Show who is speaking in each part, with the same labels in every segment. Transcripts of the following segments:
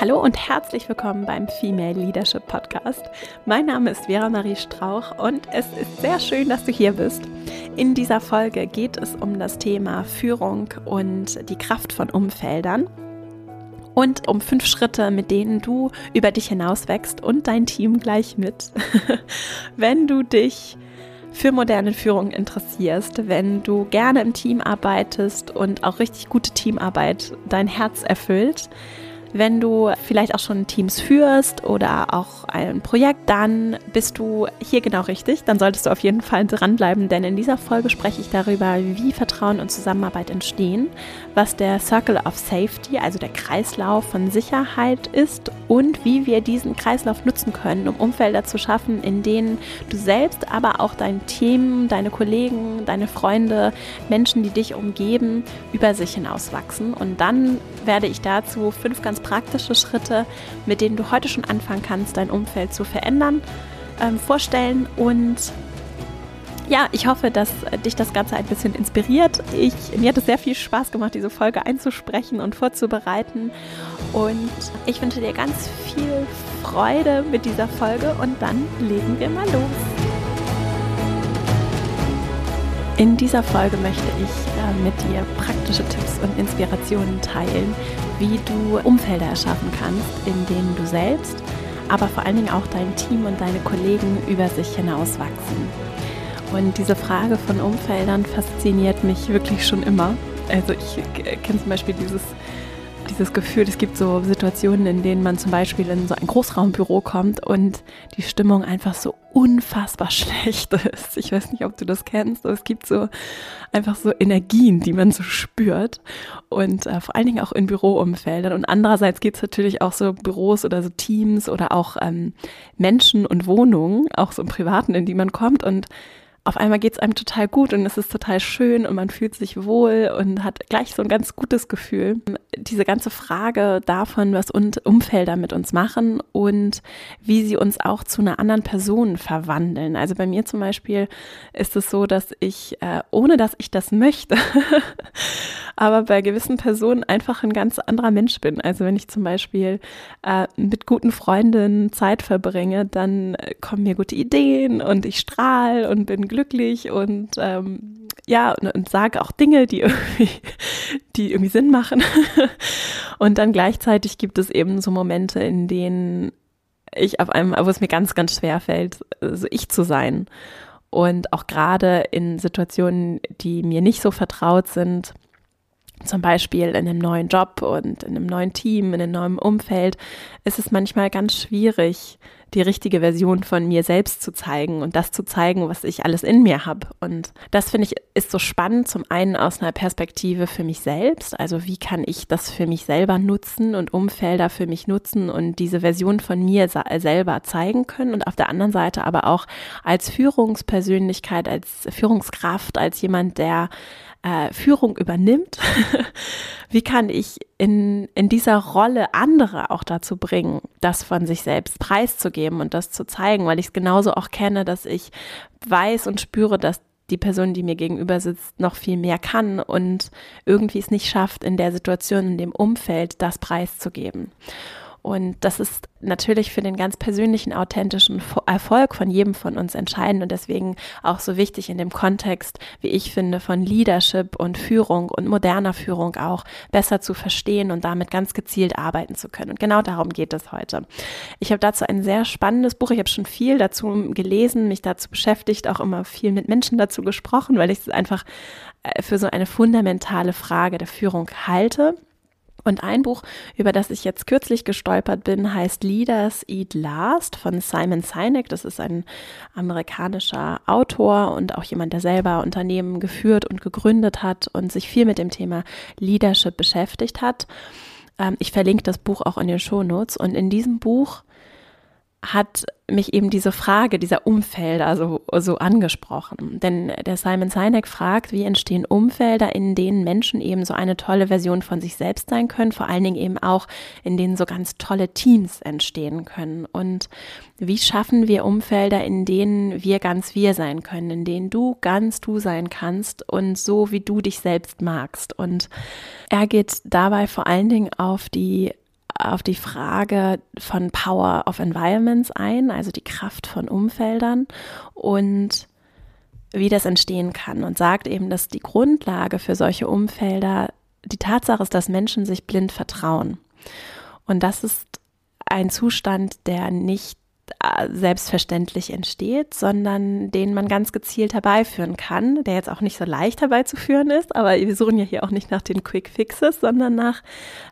Speaker 1: Hallo und herzlich willkommen beim Female Leadership Podcast. Mein Name ist Vera Marie Strauch und es ist sehr schön, dass du hier bist. In dieser Folge geht es um das Thema Führung und die Kraft von Umfeldern und um fünf Schritte, mit denen du über dich hinaus wächst und dein Team gleich mit. Wenn du dich für moderne Führung interessierst, wenn du gerne im Team arbeitest und auch richtig gute Teamarbeit dein Herz erfüllt, wenn du vielleicht auch schon Teams führst oder auch ein Projekt, dann bist du hier genau richtig. Dann solltest du auf jeden Fall dranbleiben, denn in dieser Folge spreche ich darüber, wie Vertrauen und Zusammenarbeit entstehen, was der Circle of Safety, also der Kreislauf von Sicherheit ist und wie wir diesen Kreislauf nutzen können, um Umfelder zu schaffen, in denen du selbst, aber auch dein Team, deine Kollegen, deine Freunde, Menschen, die dich umgeben, über sich hinaus wachsen. Und dann werde ich dazu fünf ganz praktische Schritte, mit denen du heute schon anfangen kannst, dein Umfeld zu verändern, ähm, vorstellen. Und ja, ich hoffe, dass dich das Ganze ein bisschen inspiriert. Ich, mir hat es sehr viel Spaß gemacht, diese Folge einzusprechen und vorzubereiten. Und ich wünsche dir ganz viel Freude mit dieser Folge und dann legen wir mal los. In dieser Folge möchte ich äh, mit dir praktische Tipps und Inspirationen teilen, wie du Umfelder erschaffen kannst, in denen du selbst, aber vor allen Dingen auch dein Team und deine Kollegen über sich hinaus wachsen. Und diese Frage von Umfeldern fasziniert mich wirklich schon immer. Also ich kenne zum Beispiel dieses dieses Gefühl, es gibt so Situationen, in denen man zum Beispiel in so ein Großraumbüro kommt und die Stimmung einfach so unfassbar schlecht ist. Ich weiß nicht, ob du das kennst, aber es gibt so einfach so Energien, die man so spürt und äh, vor allen Dingen auch in Büroumfeldern. Und andererseits gibt es natürlich auch so Büros oder so Teams oder auch ähm, Menschen und Wohnungen, auch so im Privaten, in die man kommt und auf einmal geht es einem total gut und es ist total schön und man fühlt sich wohl und hat gleich so ein ganz gutes Gefühl. Diese ganze Frage davon, was Umfelder mit uns machen und wie sie uns auch zu einer anderen Person verwandeln. Also bei mir zum Beispiel ist es so, dass ich, äh, ohne dass ich das möchte, aber bei gewissen Personen einfach ein ganz anderer Mensch bin. Also wenn ich zum Beispiel äh, mit guten Freundinnen Zeit verbringe, dann kommen mir gute Ideen und ich strahle und bin glücklich glücklich und ähm, ja, und, und sage auch Dinge, die irgendwie, die irgendwie Sinn machen. und dann gleichzeitig gibt es eben so Momente, in denen ich auf einem, wo es mir ganz, ganz schwer fällt, so ich zu sein. Und auch gerade in Situationen, die mir nicht so vertraut sind, zum Beispiel in einem neuen Job und in einem neuen Team, in einem neuen Umfeld, ist es manchmal ganz schwierig, die richtige Version von mir selbst zu zeigen und das zu zeigen, was ich alles in mir habe. Und das finde ich ist so spannend, zum einen aus einer Perspektive für mich selbst, also wie kann ich das für mich selber nutzen und Umfelder für mich nutzen und diese Version von mir selber zeigen können und auf der anderen Seite aber auch als Führungspersönlichkeit, als Führungskraft, als jemand, der äh, Führung übernimmt, wie kann ich in, in dieser Rolle andere auch dazu bringen, das von sich selbst preiszugeben und das zu zeigen, weil ich es genauso auch kenne, dass ich weiß und spüre, dass die Person, die mir gegenüber sitzt, noch viel mehr kann und irgendwie es nicht schafft, in der Situation, in dem Umfeld das preiszugeben. Und das ist natürlich für den ganz persönlichen, authentischen Erfolg von jedem von uns entscheidend und deswegen auch so wichtig in dem Kontext, wie ich finde, von Leadership und Führung und moderner Führung auch besser zu verstehen und damit ganz gezielt arbeiten zu können. Und genau darum geht es heute. Ich habe dazu ein sehr spannendes Buch. Ich habe schon viel dazu gelesen, mich dazu beschäftigt, auch immer viel mit Menschen dazu gesprochen, weil ich es einfach äh, für so eine fundamentale Frage der Führung halte. Und ein Buch, über das ich jetzt kürzlich gestolpert bin, heißt Leaders Eat Last von Simon Sinek. Das ist ein amerikanischer Autor und auch jemand, der selber Unternehmen geführt und gegründet hat und sich viel mit dem Thema Leadership beschäftigt hat. Ähm, ich verlinke das Buch auch in den Shownotes. Und in diesem Buch hat mich eben diese Frage dieser Umfelder so, so angesprochen. Denn der Simon Sinek fragt, wie entstehen Umfelder, in denen Menschen eben so eine tolle Version von sich selbst sein können, vor allen Dingen eben auch, in denen so ganz tolle Teams entstehen können. Und wie schaffen wir Umfelder, in denen wir ganz wir sein können, in denen du ganz du sein kannst und so, wie du dich selbst magst. Und er geht dabei vor allen Dingen auf die auf die Frage von Power of Environments ein, also die Kraft von Umfeldern und wie das entstehen kann und sagt eben, dass die Grundlage für solche Umfelder die Tatsache ist, dass Menschen sich blind vertrauen. Und das ist ein Zustand, der nicht selbstverständlich entsteht, sondern den man ganz gezielt herbeiführen kann, der jetzt auch nicht so leicht herbeizuführen ist, aber wir suchen ja hier auch nicht nach den Quick Fixes, sondern nach,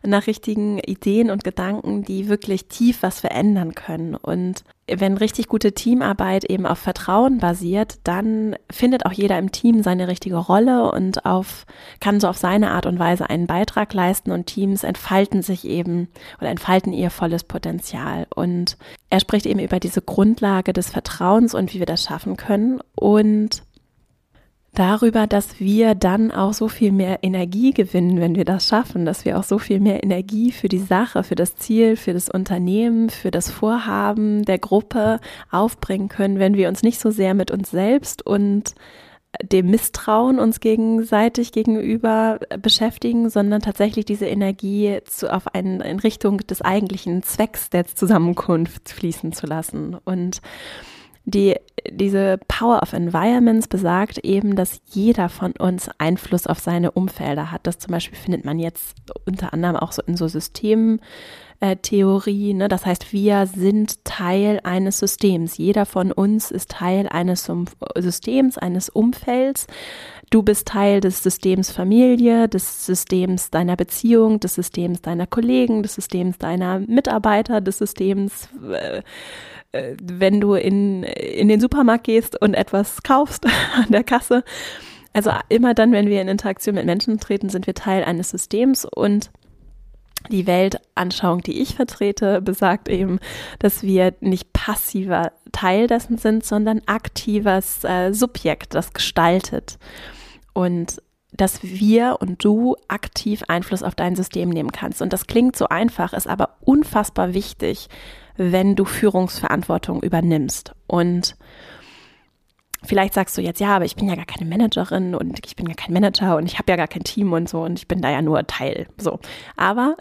Speaker 1: nach richtigen Ideen und Gedanken, die wirklich tief was verändern können. Und wenn richtig gute Teamarbeit eben auf Vertrauen basiert, dann findet auch jeder im Team seine richtige Rolle und auf, kann so auf seine Art und Weise einen Beitrag leisten und Teams entfalten sich eben oder entfalten ihr volles Potenzial. Und er spricht eben über diese Grundlage des Vertrauens und wie wir das schaffen können und darüber, dass wir dann auch so viel mehr Energie gewinnen, wenn wir das schaffen, dass wir auch so viel mehr Energie für die Sache, für das Ziel, für das Unternehmen, für das Vorhaben der Gruppe aufbringen können, wenn wir uns nicht so sehr mit uns selbst und dem Misstrauen uns gegenseitig gegenüber beschäftigen, sondern tatsächlich diese Energie zu, auf einen, in Richtung des eigentlichen Zwecks der Zusammenkunft fließen zu lassen. Und die, diese Power of Environments besagt eben, dass jeder von uns Einfluss auf seine Umfelder hat. Das zum Beispiel findet man jetzt unter anderem auch so in so Systemtheorie. Ne? Das heißt, wir sind Teil eines Systems. Jeder von uns ist Teil eines Systems, eines Umfelds. Du bist Teil des Systems Familie, des Systems deiner Beziehung, des Systems deiner Kollegen, des Systems deiner Mitarbeiter, des Systems äh, äh, wenn du in, in den Supermarkt gehst und etwas kaufst an der Kasse. Also immer dann, wenn wir in Interaktion mit Menschen treten, sind wir Teil eines Systems und die Weltanschauung, die ich vertrete, besagt eben, dass wir nicht passiver Teil dessen sind, sondern aktives äh, Subjekt, das gestaltet. Und dass wir und du aktiv Einfluss auf dein System nehmen kannst. Und das klingt so einfach, ist aber unfassbar wichtig, wenn du Führungsverantwortung übernimmst. Und Vielleicht sagst du jetzt, ja, aber ich bin ja gar keine Managerin und ich bin ja kein Manager und ich habe ja gar kein Team und so und ich bin da ja nur Teil. So. Aber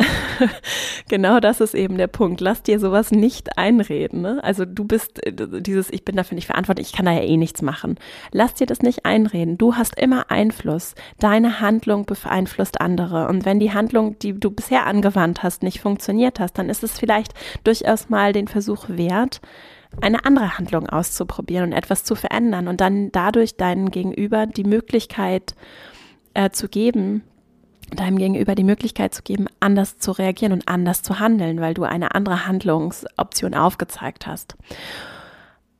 Speaker 1: genau das ist eben der Punkt. Lass dir sowas nicht einreden. Ne? Also du bist äh, dieses, ich bin dafür nicht verantwortlich, ich kann da ja eh nichts machen. Lass dir das nicht einreden. Du hast immer Einfluss. Deine Handlung beeinflusst andere. Und wenn die Handlung, die du bisher angewandt hast, nicht funktioniert hast, dann ist es vielleicht durchaus mal den Versuch wert, eine andere Handlung auszuprobieren und etwas zu verändern und dann dadurch deinem Gegenüber die Möglichkeit äh, zu geben, deinem Gegenüber die Möglichkeit zu geben, anders zu reagieren und anders zu handeln, weil du eine andere Handlungsoption aufgezeigt hast.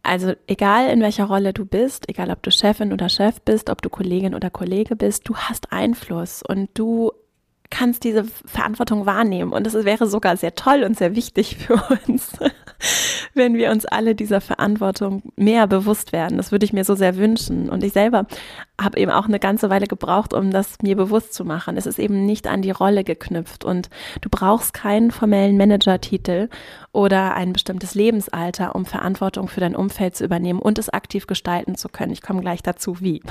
Speaker 1: Also egal in welcher Rolle du bist, egal ob du Chefin oder Chef bist, ob du Kollegin oder Kollege bist, du hast Einfluss und du kannst diese Verantwortung wahrnehmen. Und es wäre sogar sehr toll und sehr wichtig für uns, wenn wir uns alle dieser Verantwortung mehr bewusst werden. Das würde ich mir so sehr wünschen. Und ich selber habe eben auch eine ganze Weile gebraucht, um das mir bewusst zu machen. Es ist eben nicht an die Rolle geknüpft und du brauchst keinen formellen Manager-Titel oder ein bestimmtes Lebensalter, um Verantwortung für dein Umfeld zu übernehmen und es aktiv gestalten zu können. Ich komme gleich dazu, wie.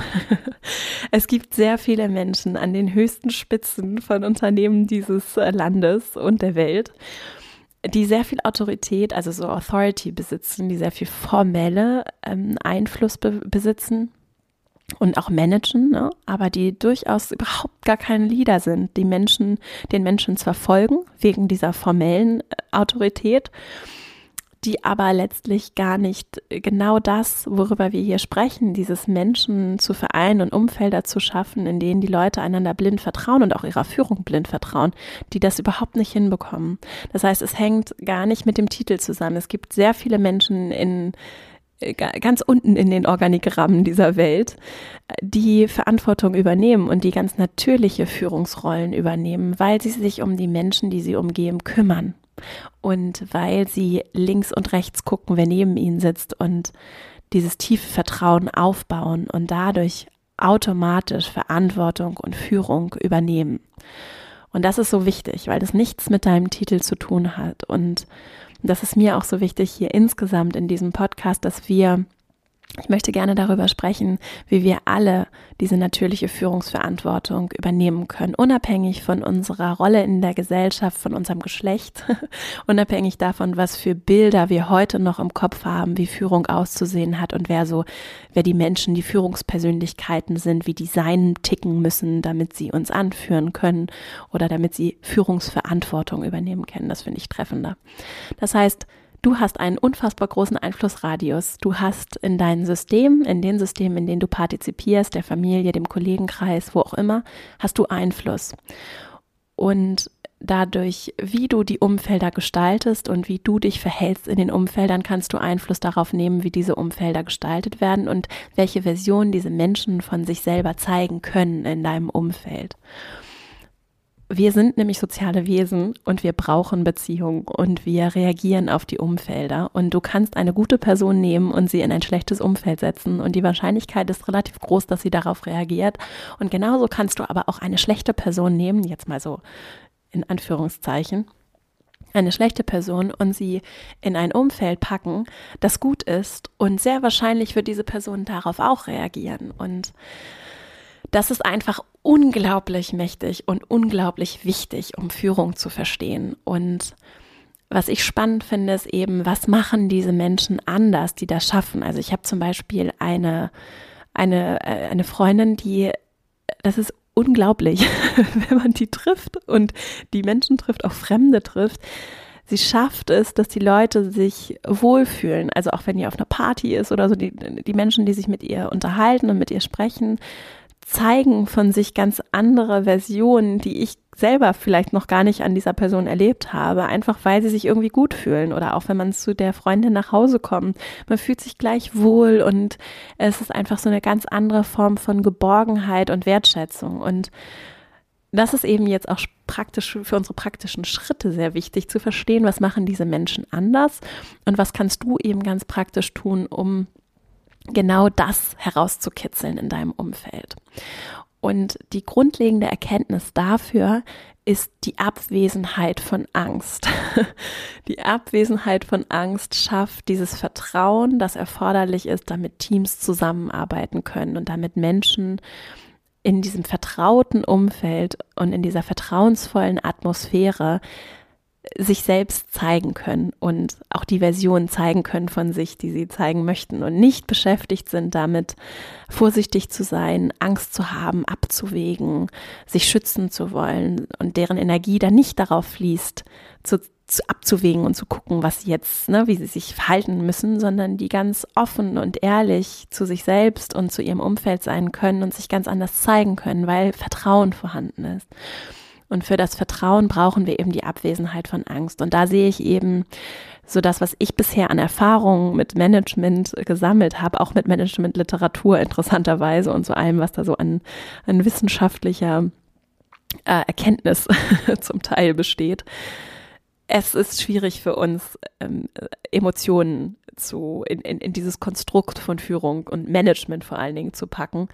Speaker 1: es gibt sehr viele Menschen an den höchsten Spitzen von Unternehmen dieses äh, Landes und der Welt die sehr viel Autorität, also so Authority besitzen, die sehr viel formelle ähm, Einfluss be besitzen und auch managen, ne? aber die durchaus überhaupt gar keine Leader sind, die Menschen, den Menschen zwar folgen wegen dieser formellen äh, Autorität, die aber letztlich gar nicht genau das, worüber wir hier sprechen, dieses Menschen zu vereinen und Umfelder zu schaffen, in denen die Leute einander blind vertrauen und auch ihrer Führung blind vertrauen, die das überhaupt nicht hinbekommen. Das heißt, es hängt gar nicht mit dem Titel zusammen. Es gibt sehr viele Menschen in äh, ganz unten in den Organigrammen dieser Welt, die Verantwortung übernehmen und die ganz natürliche Führungsrollen übernehmen, weil sie sich um die Menschen, die sie umgeben, kümmern und weil sie links und rechts gucken, wer neben ihnen sitzt und dieses tiefe Vertrauen aufbauen und dadurch automatisch Verantwortung und Führung übernehmen. Und das ist so wichtig, weil das nichts mit deinem Titel zu tun hat. Und das ist mir auch so wichtig hier insgesamt in diesem Podcast, dass wir Ich möchte gerne darüber sprechen, wie wir alle diese natürliche Führungsverantwortung übernehmen können, unabhängig von unserer Rolle in der Gesellschaft, von unserem Geschlecht, unabhängig davon, was für Bilder wir heute noch im Kopf haben, wie Führung auszusehen hat und wer so, wer die Menschen, die Führungspersönlichkeiten sind, wie die sein ticken müssen, damit sie uns anführen können oder damit sie Führungsverantwortung übernehmen können. Das finde ich treffender. Das heißt, Du hast einen unfassbar großen Einflussradius. Du hast in deinem System, in den Systemen, in denen du partizipierst, der Familie, dem Kollegenkreis, wo auch immer, hast du Einfluss. Und dadurch, wie du die Umfelder gestaltest und wie du dich verhältst in den Umfeldern, kannst du Einfluss darauf nehmen, wie diese Umfelder gestaltet werden und welche Version diese Menschen von sich selber zeigen können in deinem Umfeld. Wir sind nämlich soziale Wesen und wir brauchen Beziehungen und wir reagieren auf die Umfelder. Und du kannst eine gute Person nehmen und sie in ein schlechtes Umfeld setzen. Und die Wahrscheinlichkeit ist relativ groß, dass sie darauf reagiert. Und genauso kannst du aber auch eine schlechte Person nehmen, jetzt mal so in Anführungszeichen, eine schlechte Person und sie in ein Umfeld packen, das gut ist. Und sehr wahrscheinlich wird diese Person darauf auch reagieren. Und das ist einfach unglaublich mächtig und unglaublich wichtig, um Führung zu verstehen. Und was ich spannend finde, ist eben, was machen diese Menschen anders, die das schaffen? Also ich habe zum Beispiel eine, eine, äh, eine Freundin, die, das ist unglaublich, wenn man die trifft und die Menschen trifft, auch Fremde trifft. Sie schafft es, dass die Leute sich wohlfühlen. Also auch wenn ihr auf einer Party ist oder so, die, die Menschen, die sich mit ihr unterhalten und mit ihr sprechen, zeigen von sich ganz andere Versionen, die ich selber vielleicht noch gar nicht an dieser Person erlebt habe, einfach weil sie sich irgendwie gut fühlen oder auch wenn man zu der Freundin nach Hause kommt. Man fühlt sich gleich wohl und es ist einfach so eine ganz andere Form von Geborgenheit und Wertschätzung und das ist eben jetzt auch praktisch für unsere praktischen Schritte sehr wichtig zu verstehen, was machen diese Menschen anders und was kannst du eben ganz praktisch tun, um genau das herauszukitzeln in deinem Umfeld. Und die grundlegende Erkenntnis dafür ist die Abwesenheit von Angst. Die Abwesenheit von Angst schafft dieses Vertrauen, das erforderlich ist, damit Teams zusammenarbeiten können und damit Menschen in diesem vertrauten Umfeld und in dieser vertrauensvollen Atmosphäre sich selbst zeigen können und auch die Version zeigen können von sich, die sie zeigen möchten und nicht beschäftigt sind damit, vorsichtig zu sein, Angst zu haben, abzuwägen, sich schützen zu wollen und deren Energie dann nicht darauf fließt, zu, zu abzuwägen und zu gucken, was jetzt, ne, wie sie sich verhalten müssen, sondern die ganz offen und ehrlich zu sich selbst und zu ihrem Umfeld sein können und sich ganz anders zeigen können, weil Vertrauen vorhanden ist. Und für das Vertrauen brauchen wir eben die Abwesenheit von Angst. Und da sehe ich eben so das, was ich bisher an Erfahrungen mit Management gesammelt habe, auch mit Managementliteratur interessanterweise und zu allem, was da so an, an wissenschaftlicher äh, Erkenntnis zum Teil besteht. Es ist schwierig für uns, ähm, Emotionen zu, in, in, in dieses Konstrukt von Führung und Management vor allen Dingen zu packen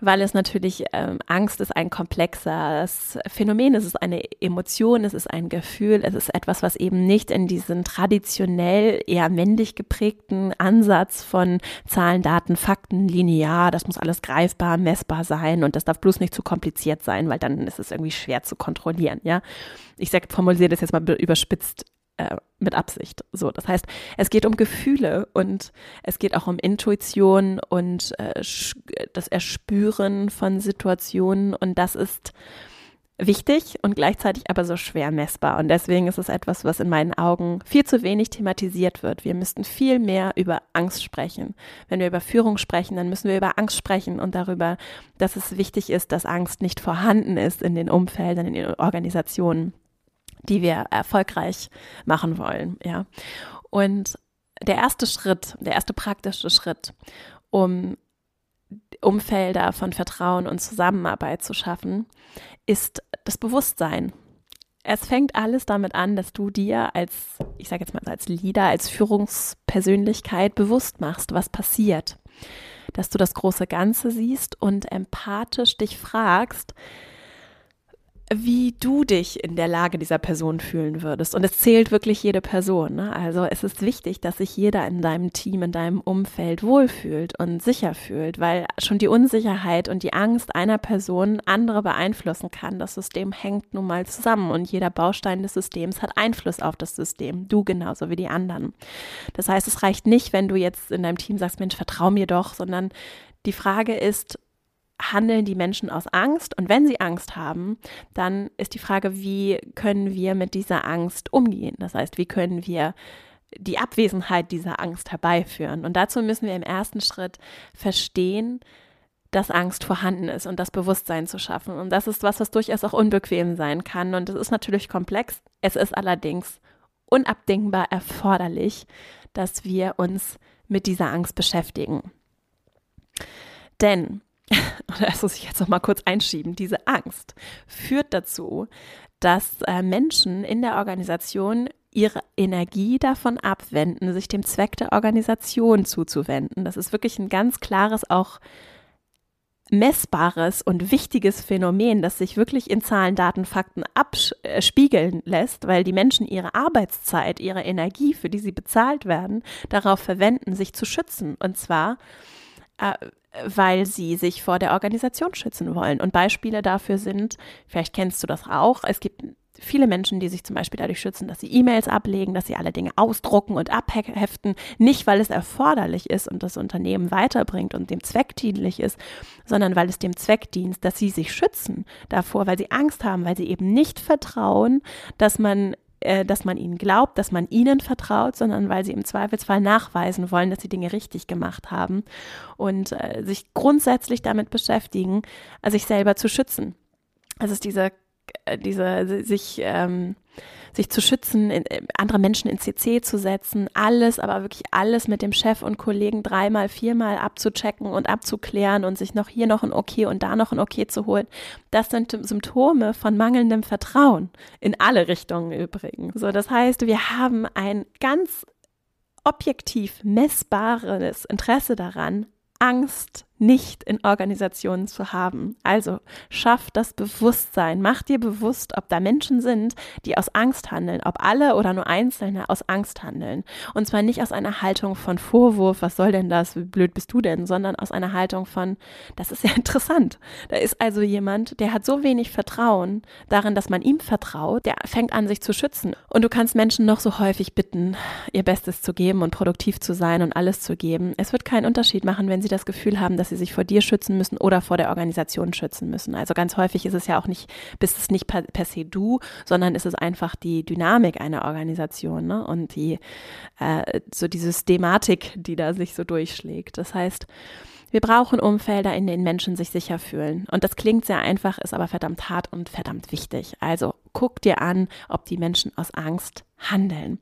Speaker 1: weil es natürlich ähm, Angst ist ein komplexes Phänomen, es ist eine Emotion, es ist ein Gefühl, es ist etwas, was eben nicht in diesen traditionell eher männlich geprägten Ansatz von Zahlen, Daten, Fakten, linear, das muss alles greifbar, messbar sein und das darf bloß nicht zu kompliziert sein, weil dann ist es irgendwie schwer zu kontrollieren, ja. Ich formuliere das jetzt mal überspitzt äh, mit Absicht. So, das heißt, es geht um Gefühle und es geht auch um Intuition und äh, das Erspüren von Situationen und das ist wichtig und gleichzeitig aber so schwer messbar. Und deswegen ist es etwas, was in meinen Augen viel zu wenig thematisiert wird. Wir müssten viel mehr über Angst sprechen. Wenn wir über Führung sprechen, dann müssen wir über Angst sprechen und darüber, dass es wichtig ist, dass Angst nicht vorhanden ist in den Umfeldern, in den Organisationen die wir erfolgreich machen wollen, ja. Und der erste Schritt, der erste praktische Schritt, um Umfelder von Vertrauen und Zusammenarbeit zu schaffen, ist das Bewusstsein. Es fängt alles damit an, dass du dir als, ich sage jetzt mal als Leader, als Führungspersönlichkeit bewusst machst, was passiert. Dass du das große Ganze siehst und empathisch dich fragst, wie du dich in der Lage dieser Person fühlen würdest. Und es zählt wirklich jede Person. Ne? Also es ist wichtig, dass sich jeder in deinem Team, in deinem Umfeld wohlfühlt und sicher fühlt, weil schon die Unsicherheit und die Angst einer Person andere beeinflussen kann. Das System hängt nun mal zusammen und jeder Baustein des Systems hat Einfluss auf das System. Du genauso wie die anderen. Das heißt, es reicht nicht, wenn du jetzt in deinem Team sagst, Mensch, vertrau mir doch, sondern die Frage ist, handeln die Menschen aus Angst? Und wenn sie Angst haben, dann ist die Frage, wie können wir mit dieser Angst umgehen? Das heißt, wie können wir die Abwesenheit dieser Angst herbeiführen? Und dazu müssen wir im ersten Schritt verstehen, dass Angst vorhanden ist und das Bewusstsein zu schaffen. Und das ist was, was durchaus auch unbequem sein kann. Und es ist natürlich komplex. Es ist allerdings unabdingbar erforderlich, dass wir uns mit dieser Angst beschäftigen. Denn das muss ich jetzt noch mal kurz einschieben, diese Angst führt dazu, dass äh, Menschen in der Organisation ihre Energie davon abwenden, sich dem Zweck der Organisation zuzuwenden. Das ist wirklich ein ganz klares, auch messbares und wichtiges Phänomen, das sich wirklich in Zahlen, Daten, Fakten abspiegeln lässt, weil die Menschen ihre Arbeitszeit, ihre Energie, für die sie bezahlt werden, darauf verwenden, sich zu schützen. Und zwar äh, weil sie sich vor der Organisation schützen wollen. Und Beispiele dafür sind, vielleicht kennst du das auch, es gibt viele Menschen, die sich zum Beispiel dadurch schützen, dass sie E-Mails ablegen, dass sie alle Dinge ausdrucken und abheften, nicht weil es erforderlich ist und das Unternehmen weiterbringt und dem Zweck dienlich ist, sondern weil es dem Zweck dient, dass sie sich schützen davor, weil sie Angst haben, weil sie eben nicht vertrauen, dass man äh, dass man ihnen glaubt, dass man ihnen vertraut, sondern weil sie im Zweifelsfall nachweisen wollen, dass sie Dinge richtig gemacht haben und äh, sich grundsätzlich damit beschäftigen, äh, sich selber zu schützen. Also es ist diese, diese sich ähm, sich zu schützen, in, äh, andere Menschen in CC zu setzen, alles, aber wirklich alles mit dem Chef und Kollegen dreimal, viermal abzuchecken und abzuklären und sich noch hier noch ein Okay und da noch ein Okay zu holen. Das sind Symptome von mangelndem Vertrauen. In alle Richtungen übrigens. So, das heißt, wir haben ein ganz objektiv messbares Interesse daran, Angst nicht in Organisationen zu haben. Also schaff das Bewusstsein, mach dir bewusst, ob da Menschen sind, die aus Angst handeln, ob alle oder nur Einzelne aus Angst handeln. Und zwar nicht aus einer Haltung von Vorwurf, was soll denn das, wie blöd bist du denn, sondern aus einer Haltung von, das ist ja interessant. Da ist also jemand, der hat so wenig Vertrauen darin, dass man ihm vertraut, der fängt an, sich zu schützen. Und du kannst Menschen noch so häufig bitten, ihr Bestes zu geben und produktiv zu sein und alles zu geben. Es wird keinen Unterschied machen, wenn sie das Gefühl haben, dass sie sich vor dir schützen müssen oder vor der Organisation schützen müssen. Also ganz häufig ist es ja auch nicht, bist es nicht per, per se du, sondern ist es einfach die Dynamik einer Organisation ne? und die äh, so die Systematik, die da sich so durchschlägt. Das heißt, wir brauchen Umfelder, in denen Menschen sich sicher fühlen. Und das klingt sehr einfach, ist aber verdammt hart und verdammt wichtig. Also guck dir an, ob die Menschen aus Angst handeln.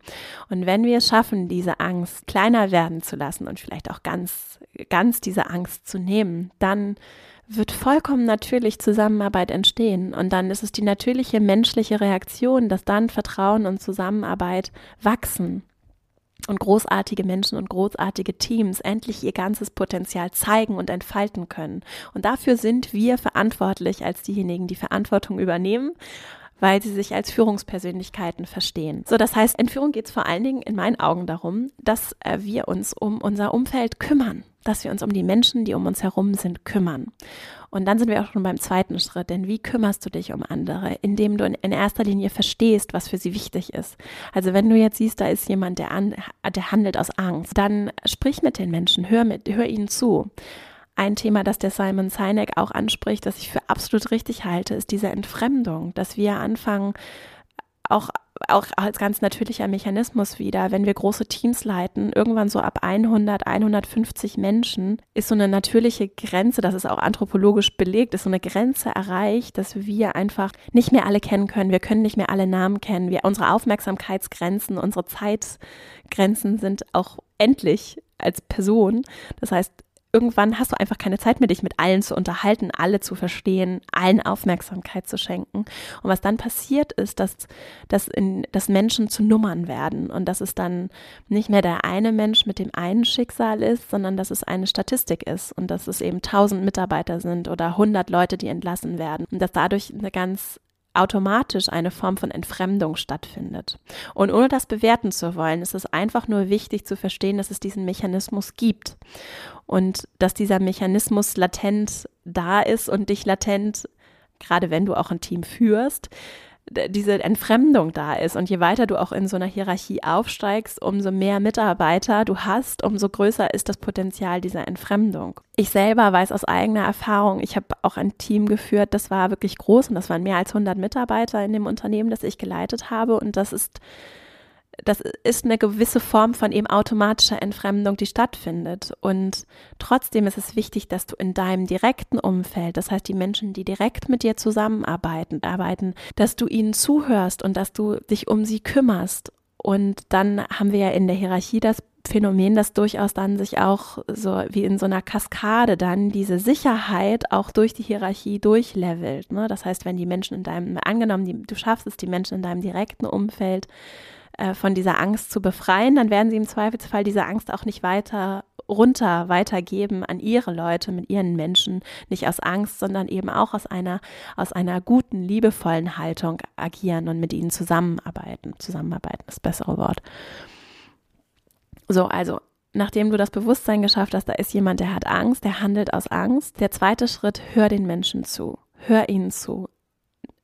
Speaker 1: Und wenn wir es schaffen, diese Angst kleiner werden zu lassen und vielleicht auch ganz, ganz diese Angst zu nehmen, dann wird vollkommen natürlich Zusammenarbeit entstehen. Und dann ist es die natürliche menschliche Reaktion, dass dann Vertrauen und Zusammenarbeit wachsen und großartige Menschen und großartige Teams endlich ihr ganzes Potenzial zeigen und entfalten können. Und dafür sind wir verantwortlich als diejenigen, die Verantwortung übernehmen weil sie sich als Führungspersönlichkeiten verstehen. So, das heißt, in Führung geht es vor allen Dingen in meinen Augen darum, dass äh, wir uns um unser Umfeld kümmern, dass wir uns um die Menschen, die um uns herum sind, kümmern. Und dann sind wir auch schon beim zweiten Schritt, denn wie kümmerst du dich um andere, indem du in, erster Linie verstehst, was für sie wichtig ist. Also wenn du jetzt siehst, da ist jemand, der, an, der handelt aus Angst, dann sprich mit den Menschen, hör, mit, hör ihnen zu. Ein Thema, das der Simon Sinek auch anspricht, das ich für absolut richtig halte, ist diese Entfremdung, dass wir anfangen, auch auch als ganz natürlicher Mechanismus wieder, wenn wir große Teams leiten, irgendwann so ab 100, 150 Menschen, ist so eine natürliche Grenze, das ist auch anthropologisch belegt, ist so eine Grenze erreicht, dass wir einfach nicht mehr alle kennen können. Wir können nicht mehr alle Namen kennen. Wir, unsere Aufmerksamkeitsgrenzen, unsere Zeitgrenzen sind auch endlich als Person. Das heißt, irgendwann hast du einfach keine Zeit mehr, dich mit allen zu unterhalten, alle zu verstehen, allen Aufmerksamkeit zu schenken. Und was dann passiert ist, dass, dass, in, dass Menschen zu Nummern werden und dass es dann nicht mehr der eine Mensch mit dem einen Schicksal ist, sondern dass es eine Statistik ist und dass es eben tausend Mitarbeiter sind oder hundert Leute, die entlassen werden und dass dadurch eine ganz automatisch eine Form von Entfremdung stattfindet. Und ohne das bewerten zu wollen, ist es einfach nur wichtig zu verstehen, dass es diesen Mechanismus gibt und dass dieser Mechanismus latent da ist und dich latent, gerade wenn du auch ein Team führst, diese Entfremdung da ist. Und je weiter du auch in so einer Hierarchie aufsteigst, umso mehr Mitarbeiter du hast, umso größer ist das Potenzial dieser Entfremdung. Ich selber weiß aus eigener Erfahrung, ich habe auch ein Team geführt, das war wirklich groß und das waren mehr als 100 Mitarbeiter in dem Unternehmen, das ich geleitet habe. Und das ist das ist eine gewisse Form von eben automatischer Entfremdung, die stattfindet. Und trotzdem ist es wichtig, dass du in deinem direkten Umfeld, das heißt die Menschen, die direkt mit dir zusammenarbeiten, arbeiten, dass du ihnen zuhörst und dass du dich um sie kümmerst. Und dann haben wir ja in der Hierarchie das Phänomen, dass durchaus dann sich auch so wie in so einer Kaskade dann diese Sicherheit auch durch die Hierarchie durchlevelt. Ne? Das heißt, wenn die Menschen in deinem, angenommen, die, du schaffst es, die Menschen in deinem direkten Umfeld äh, von dieser Angst zu befreien, dann werden sie im Zweifelsfall diese Angst auch nicht weiter runter weitergeben an ihre Leute, mit ihren Menschen, nicht aus Angst, sondern eben auch aus einer, aus einer guten, liebevollen Haltung agieren und mit ihnen zusammenarbeiten. Zusammenarbeiten ist das bessere Wort. So, also nachdem du das Bewusstsein geschafft hast, da ist jemand, der hat Angst, der handelt aus Angst. Der zweite Schritt, hör den Menschen zu. Hör ihnen zu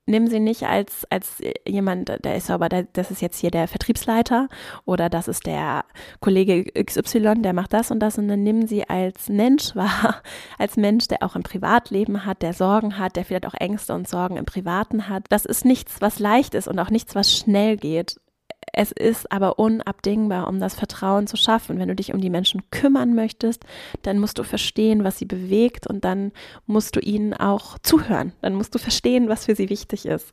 Speaker 1: nimm sie nicht als, als jemand, der ist aber, das ist jetzt hier der Vertriebsleiter oder das ist der Kollege XY, der macht das und das, sondern nimm sie als Mensch wahr, als Mensch, der auch ein Privatleben hat, der Sorgen hat, der vielleicht auch Ängste und Sorgen im Privaten hat. Das ist nichts, was leicht ist und auch nichts, was schnell geht. Es ist aber unabdingbar, um das Vertrauen zu schaffen. Wenn du dich um die Menschen kümmern möchtest, dann musst du verstehen, was sie bewegt und dann musst du ihnen auch zuhören. Dann musst du verstehen, was für sie wichtig ist.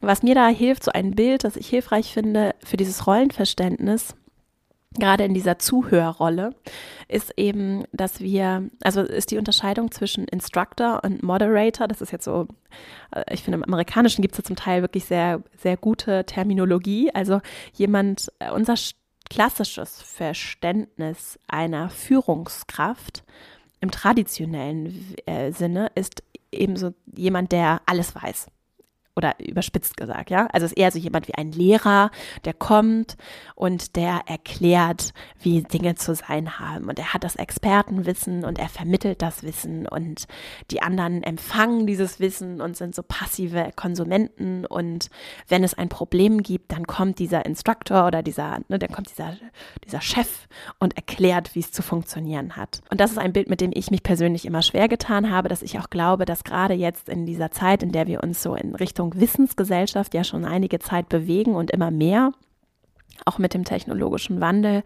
Speaker 1: Was mir da hilft, so ein Bild, das ich hilfreich finde für dieses Rollenverständnis, gerade in dieser Zuhörrolle, ist eben, dass wir, also ist die Unterscheidung zwischen Instructor und Moderator, das ist jetzt so, äh, ich finde im Amerikanischen gibt es ja zum Teil wirklich sehr, sehr gute Terminologie. Also jemand, äh, unser klassisches Verständnis einer Führungskraft im traditionellen äh, Sinne ist eben so jemand, der alles weiß oder überspitzt gesagt, ja. Also ist eher so jemand wie ein Lehrer, der kommt und der erklärt, wie Dinge zu sein haben. Und er hat das Expertenwissen und er vermittelt das Wissen und die anderen empfangen dieses Wissen und sind so passive Konsumenten. Und wenn es ein Problem gibt, dann kommt dieser Instructor oder dieser, ne, dann kommt dieser, dieser Chef und erklärt, wie es zu funktionieren hat. Und das ist ein Bild, mit dem ich mich persönlich immer schwer getan habe, dass ich auch glaube, dass gerade jetzt in dieser Zeit, in der wir uns so in Richtung Richtung Wissensgesellschaft ja schon einige Zeit bewegen und immer mehr auch mit dem technologischen Wandel,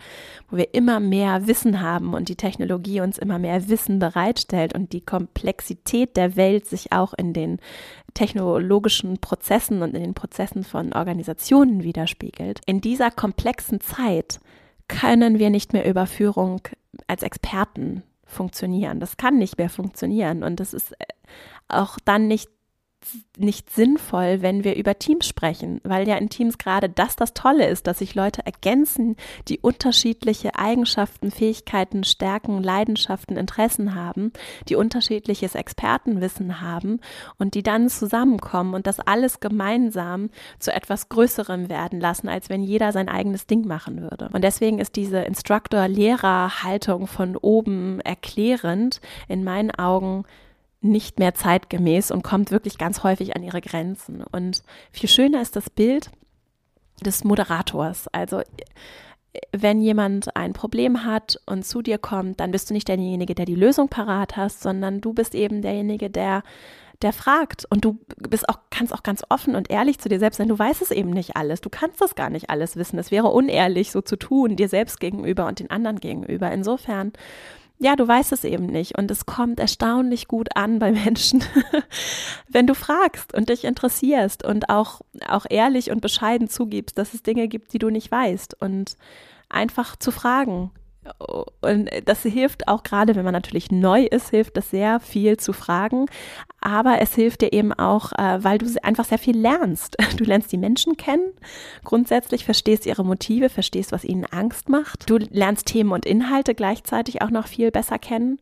Speaker 1: wo wir immer mehr Wissen haben und die Technologie uns immer mehr Wissen bereitstellt und die Komplexität der Welt sich auch in den technologischen Prozessen und in den Prozessen von Organisationen widerspiegelt. In dieser komplexen Zeit können wir nicht mehr über Führung als Experten funktionieren. Das kann nicht mehr funktionieren und das ist auch dann nicht nicht sinnvoll, wenn wir über Teams sprechen, weil ja in Teams gerade das das Tolle ist, dass sich Leute ergänzen, die unterschiedliche Eigenschaften, Fähigkeiten, Stärken, Leidenschaften, Interessen haben, die unterschiedliches Expertenwissen haben und die dann zusammenkommen und das alles gemeinsam zu etwas Größerem werden lassen, als wenn jeder sein eigenes Ding machen würde. Und deswegen ist diese Instructor-Lehrer-Haltung von oben erklärend in meinen Augen nicht mehr zeitgemäß und kommt wirklich ganz häufig an ihre Grenzen. Und viel schöner ist das Bild des Moderators. Also wenn jemand ein Problem hat und zu dir kommt, dann bist du nicht derjenige, der die Lösung parat hast, sondern du bist eben derjenige, der der fragt und du bist auch kannst auch ganz offen und ehrlich zu dir selbst sein. Du weißt es eben nicht alles. Du kannst das gar nicht alles wissen. Es wäre unehrlich, so zu tun, dir selbst gegenüber und den anderen gegenüber. Insofern ja, du weißt es eben nicht. Und es kommt erstaunlich gut an bei Menschen, wenn du fragst und dich interessierst und auch, auch ehrlich und bescheiden zugibst, dass es Dinge gibt, die du nicht weißt. Und einfach zu fragen, und das hilft auch gerade, wenn man natürlich neu ist, hilft das sehr viel zu fragen. Aber es hilft dir eben auch, äh, weil du einfach sehr viel lernst. Du lernst die Menschen kennen, grundsätzlich verstehst ihre Motive, verstehst, was ihnen Angst macht. Du lernst Themen und Inhalte gleichzeitig auch noch viel besser kennen.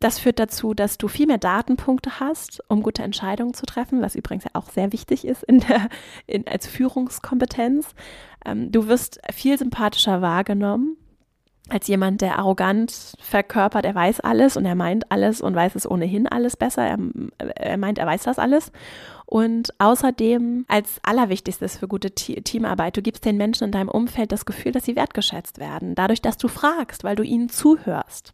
Speaker 1: Das führt dazu, dass du viel mehr Datenpunkte hast, um gute Entscheidungen zu treffen, was übrigens ja auch sehr wichtig ist in der, in, als Führungskompetenz. Ähm, du wirst viel sympathischer wahrgenommen als jemand, der arrogant verkörpert, er weiß alles und er meint alles und weiß es ohnehin alles besser. Er, er meint, er weiß das alles. Und außerdem als allerwichtigstes für gute Teamarbeit, du gibst den Menschen in deinem Umfeld das Gefühl, dass sie wertgeschätzt werden, dadurch, dass du fragst, weil du ihnen zuhörst.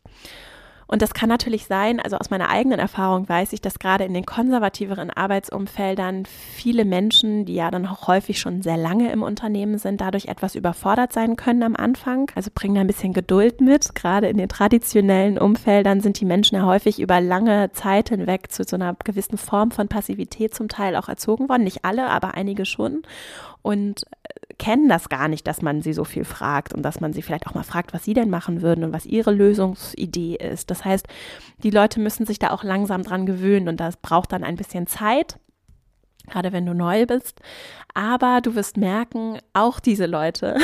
Speaker 1: Und das kann natürlich sein, also aus meiner eigenen Erfahrung weiß ich, dass gerade in den konservativeren Arbeitsumfeldern viele Menschen, die ja dann auch häufig schon sehr lange im Unternehmen sind, dadurch etwas überfordert sein können am Anfang. Also bringen da ein bisschen Geduld mit. Gerade in den traditionellen Umfeldern sind die Menschen ja häufig über lange Zeit hinweg zu so einer gewissen Form von Passivität zum Teil auch erzogen worden. Nicht alle, aber einige schon. Und kennen das gar nicht, dass man sie so viel fragt und dass man sie vielleicht auch mal fragt, was sie denn machen würden und was ihre Lösungsidee ist. Das heißt, die Leute müssen sich da auch langsam dran gewöhnen und das braucht dann ein bisschen Zeit gerade wenn du neu bist. Aber du wirst merken, auch diese Leute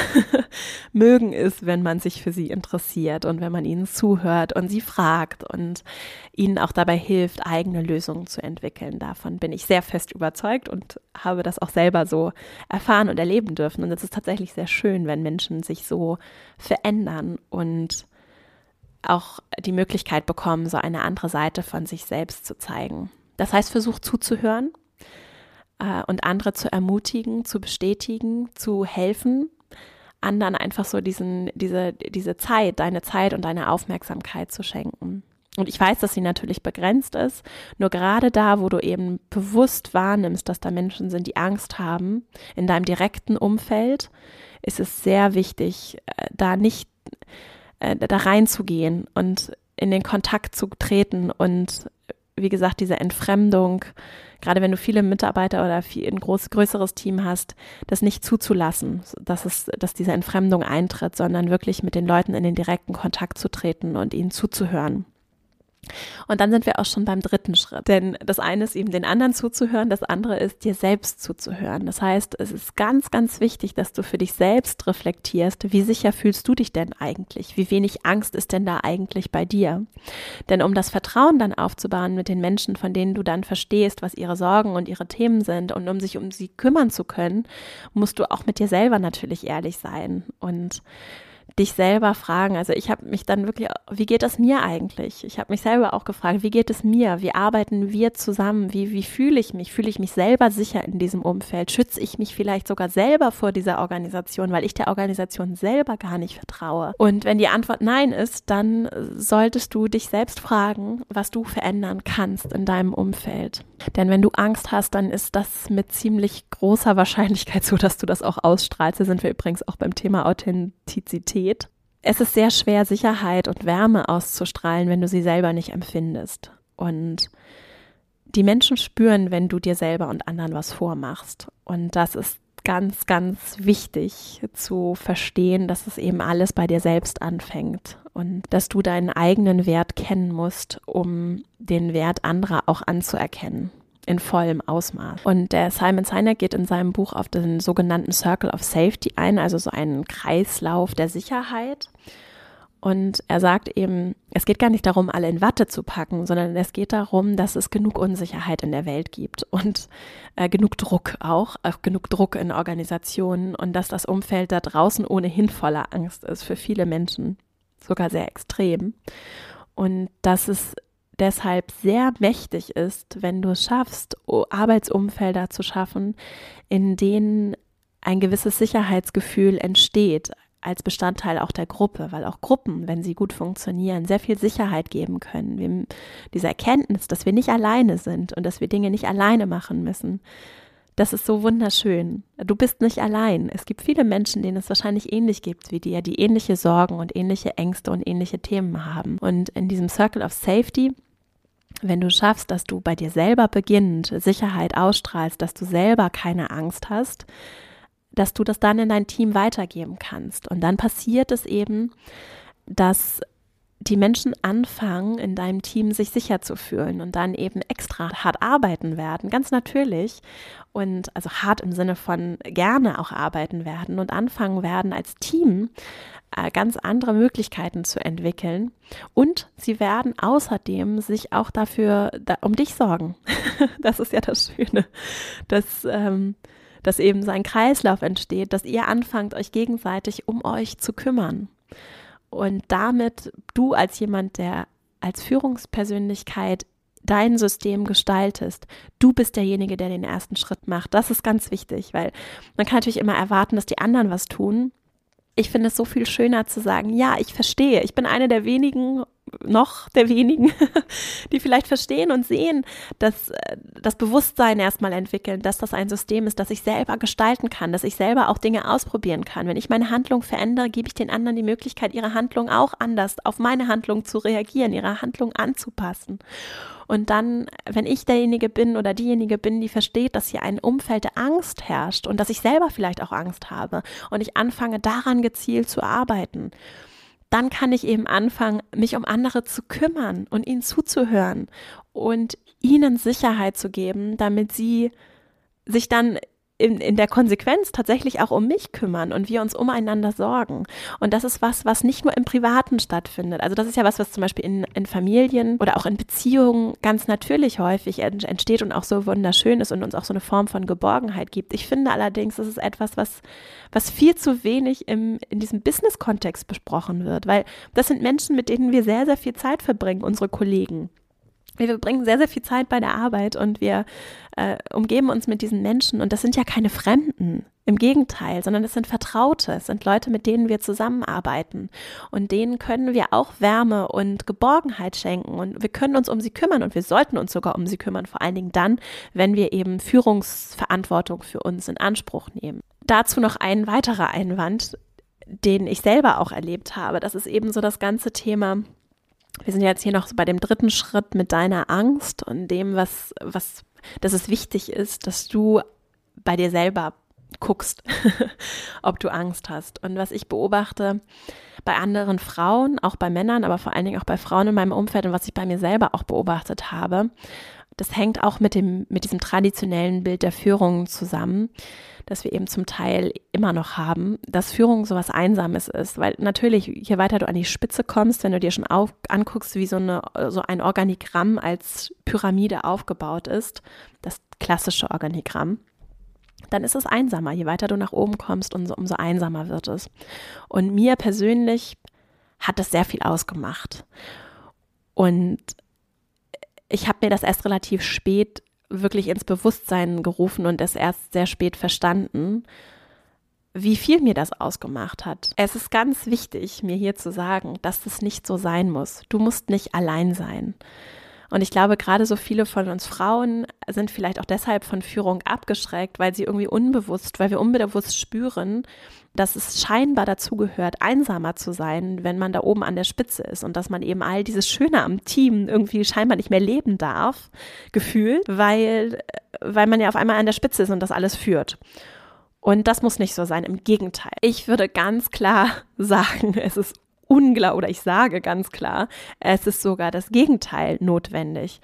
Speaker 1: mögen es, wenn man sich für sie interessiert und wenn man ihnen zuhört und sie fragt und ihnen auch dabei hilft, eigene Lösungen zu entwickeln. Davon bin ich sehr fest überzeugt und habe das auch selber so erfahren und erleben dürfen. Und es ist tatsächlich sehr schön, wenn Menschen sich so verändern und auch die Möglichkeit bekommen, so eine andere Seite von sich selbst zu zeigen. Das heißt, versuch zuzuhören, äh, und andere zu ermutigen, zu bestätigen, zu helfen, anderen einfach so diesen, diese, diese Zeit, deine Zeit und deine Aufmerksamkeit zu schenken. Und ich weiß, dass sie natürlich begrenzt ist. Nur gerade da, wo du eben bewusst wahrnimmst, dass da Menschen sind, die Angst haben, in deinem direkten Umfeld, ist es sehr wichtig, äh, da nicht äh, da reinzugehen und in den Kontakt zu treten und wie gesagt, diese Entfremdung gerade wenn du viele Mitarbeiter oder viel, ein groß, größeres Team hast, das nicht zuzulassen, dass es, dass diese Entfremdung eintritt, sondern wirklich mit den Leuten in den direkten Kontakt zu treten und ihnen zuzuhören. Und dann sind wir auch schon beim dritten Schritt. Denn das eine ist eben den anderen zuzuhören, das andere ist dir selbst zuzuhören. Das heißt, es ist ganz, ganz wichtig, dass du für dich selbst reflektierst, wie sicher fühlst du dich denn eigentlich? Wie wenig Angst ist denn da eigentlich bei dir? Denn um das Vertrauen dann aufzubauen mit den Menschen, von denen du dann verstehst, was ihre Sorgen und ihre Themen sind und um sich um sie kümmern zu können, musst du auch mit dir selber natürlich ehrlich sein. Und dich selber fragen. Also ich habe mich dann wirklich, wie geht es mir eigentlich? Ich habe mich selber auch gefragt, wie geht es mir? Wie arbeiten wir zusammen? Wie, wie fühle ich mich? Fühle ich mich selber sicher in diesem Umfeld? Schütze ich mich vielleicht sogar selber vor dieser Organisation, weil ich der Organisation selber gar nicht vertraue? Und wenn die Antwort nein ist, dann solltest du dich selbst fragen, was du verändern kannst in deinem Umfeld. Denn wenn du Angst hast, dann ist das mit ziemlich großer Wahrscheinlichkeit so, dass du das auch ausstrahlst. Da sind wir übrigens auch beim Thema Authentizität. Es ist sehr schwer, Sicherheit und Wärme auszustrahlen, wenn du sie selber nicht empfindest. Und die Menschen spüren, wenn du dir selber und anderen was vormachst. Und das ist ganz, ganz wichtig zu verstehen, dass es eben alles bei dir selbst anfängt und dass du deinen eigenen Wert kennen musst, um den Wert anderer auch anzuerkennen in vollem Ausmaß. Und der Simon Sinek geht in seinem Buch auf den sogenannten Circle of Safety ein, also so einen Kreislauf der Sicherheit. Und er sagt eben, es geht gar nicht darum, alle in Watte zu packen, sondern es geht darum, dass es genug Unsicherheit in der Welt gibt und äh, genug Druck auch, auch genug Druck in Organisationen und dass das Umfeld da draußen ohnehin voller Angst ist für viele Menschen, sogar sehr extrem. Und dass es deshalb sehr mächtig ist, wenn du es schaffst, Arbeitsumfelder zu schaffen, in denen ein gewisses Sicherheitsgefühl entsteht, als Bestandteil auch der Gruppe, weil auch Gruppen, wenn sie gut funktionieren, sehr viel Sicherheit geben können. Diese Erkenntnis, dass wir nicht alleine sind und dass wir Dinge nicht alleine machen müssen, das ist so wunderschön. Du bist nicht allein. Es gibt viele Menschen, denen es wahrscheinlich ähnlich gibt wie dir, die ähnliche Sorgen und ähnliche Ängste und ähnliche Themen haben. Und in diesem Circle of Safety wenn du schaffst, dass du bei dir selber beginnend Sicherheit ausstrahlst, dass du selber keine Angst hast, dass du das dann in dein Team weitergeben kannst. Und dann passiert es eben, dass die Menschen anfangen, in deinem Team sich sicher zu fühlen und dann eben extra hart arbeiten werden, ganz natürlich. Und also hart im Sinne von gerne auch arbeiten werden und anfangen werden als Team äh, ganz andere Möglichkeiten zu entwickeln. Und sie werden außerdem sich auch dafür da, um dich sorgen. das ist ja das Schöne, dass, ähm, dass eben so ein Kreislauf entsteht, dass ihr anfangt, euch gegenseitig um euch zu kümmern. Und damit du als jemand, der als Führungspersönlichkeit dein System gestaltest. Du bist derjenige, der den ersten Schritt macht. Das ist ganz wichtig, weil man kann natürlich immer erwarten, dass die anderen was tun ich finde es so viel schöner zu sagen, ja, ich verstehe. Ich bin eine der wenigen, noch der wenigen, die vielleicht verstehen und sehen, dass äh, das Bewusstsein erstmal entwickeln, dass das ein System ist, das ich selber gestalten kann, dass ich selber auch Dinge ausprobieren kann. Wenn ich meine Handlung verändere, gebe ich den anderen die Möglichkeit, ihre Handlung auch anders auf meine Handlung zu reagieren, ihre Handlung anzupassen. Und dann, wenn ich derjenige bin oder diejenige bin, die versteht, dass hier ein Umfeld der Angst herrscht und dass ich selber vielleicht auch Angst habe und ich anfange daran gezielt zu arbeiten, dann kann ich eben anfangen, mich um andere zu kümmern und ihnen zuzuhören und ihnen Sicherheit zu geben, damit sie sich dann in, in der Konsequenz tatsächlich auch um mich kümmern und wir uns umeinander sorgen. Und das ist was, was nicht nur im Privaten stattfindet. Also das ist ja was, was zum Beispiel in, in Familien oder auch in Beziehungen ganz natürlich häufig entsteht und auch so wunderschön ist und uns auch so eine Form von Geborgenheit gibt. Ich finde allerdings, das ist etwas, was, was viel zu wenig im, in diesem Business-Kontext besprochen wird, weil das sind Menschen, mit denen wir sehr, sehr viel Zeit verbringen, unsere Kollegen. Wir verbringen sehr, sehr viel Zeit bei der Arbeit und wir äh, umgeben uns mit diesen Menschen. Und das sind ja keine Fremden, im Gegenteil, sondern es sind Vertraute, es sind Leute, mit denen wir zusammenarbeiten. Und denen können wir auch Wärme und Geborgenheit schenken. Und wir können uns um sie kümmern und wir sollten uns sogar um sie kümmern, vor allen Dingen dann, wenn wir eben Führungsverantwortung für uns in Anspruch nehmen. Dazu noch ein weiterer Einwand, den ich selber auch erlebt habe. Das ist eben so das ganze Thema wir sind jetzt hier noch so bei dem dritten Schritt mit deiner Angst und dem, was, was, dass es wichtig ist, dass du bei dir selber guckst, ob du Angst hast. Und was ich beobachte bei anderen Frauen, auch bei Männern, aber vor allen Dingen auch bei Frauen in meinem Umfeld und was ich bei mir selber auch beobachtet habe, das hängt auch mit dem, mit diesem traditionellen Bild der Führung zusammen, das wir eben zum Teil immer noch haben, dass Führung so was Einsames ist. Weil natürlich, je weiter du an die Spitze kommst, wenn du dir schon auf, anguckst, wie so, eine, so ein Organigramm als Pyramide aufgebaut ist, das klassische Organigramm, dann ist es einsamer. Je weiter du nach oben kommst, umso, umso einsamer wird es. Und mir persönlich hat das sehr viel ausgemacht. Und ich habe mir das erst relativ spät wirklich ins Bewusstsein gerufen und es erst sehr spät verstanden, wie viel mir das ausgemacht hat. Es ist ganz wichtig, mir hier zu sagen, dass das nicht so sein muss. Du musst nicht allein sein. Und ich glaube, gerade so viele von uns Frauen sind vielleicht auch deshalb von Führung abgeschreckt, weil sie irgendwie unbewusst, weil wir unbewusst spüren, dass es scheinbar dazu gehört, einsamer zu sein, wenn man da oben an der Spitze ist und dass man eben all dieses Schöne am Team irgendwie scheinbar nicht mehr leben darf, gefühlt, weil, weil man ja auf einmal an der Spitze ist und das alles führt. Und das muss nicht so sein, im Gegenteil. Ich würde ganz klar sagen, es ist unglaublich, oder ich sage ganz klar, es ist sogar das Gegenteil notwendig.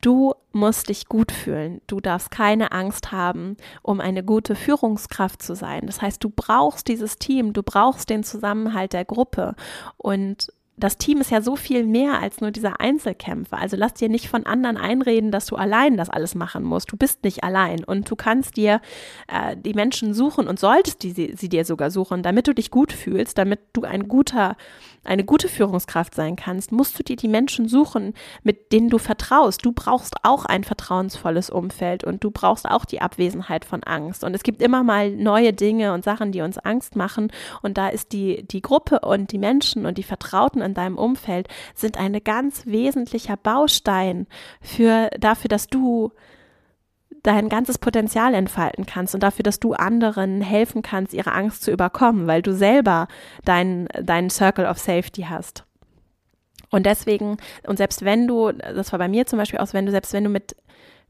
Speaker 1: Du musst dich gut fühlen. Du darfst keine Angst haben, um eine gute Führungskraft zu sein. Das heißt, du brauchst dieses Team, du brauchst den Zusammenhalt der Gruppe. Und das Team ist ja so viel mehr als nur dieser Einzelkämpfer. Also lass dir nicht von anderen einreden, dass du allein das alles machen musst. Du bist nicht allein und du kannst dir äh, die Menschen suchen und solltest die, sie, sie dir sogar suchen, damit du dich gut fühlst, damit du ein guter eine gute Führungskraft sein kannst, musst du dir die Menschen suchen, mit denen du vertraust. Du brauchst auch ein vertrauensvolles Umfeld und du brauchst auch die Abwesenheit von Angst. Und es gibt immer mal neue Dinge und Sachen, die uns Angst machen. Und da ist die, die Gruppe und die Menschen und die Vertrauten in deinem Umfeld sind ein ganz wesentlicher Baustein für, dafür, dass du dein ganzes Potenzial entfalten kannst und dafür, dass du anderen helfen kannst, ihre Angst zu überkommen, weil du selber deinen dein Circle of Safety hast. Und deswegen, und selbst wenn du, das war bei mir zum Beispiel auch, wenn du, selbst wenn du mit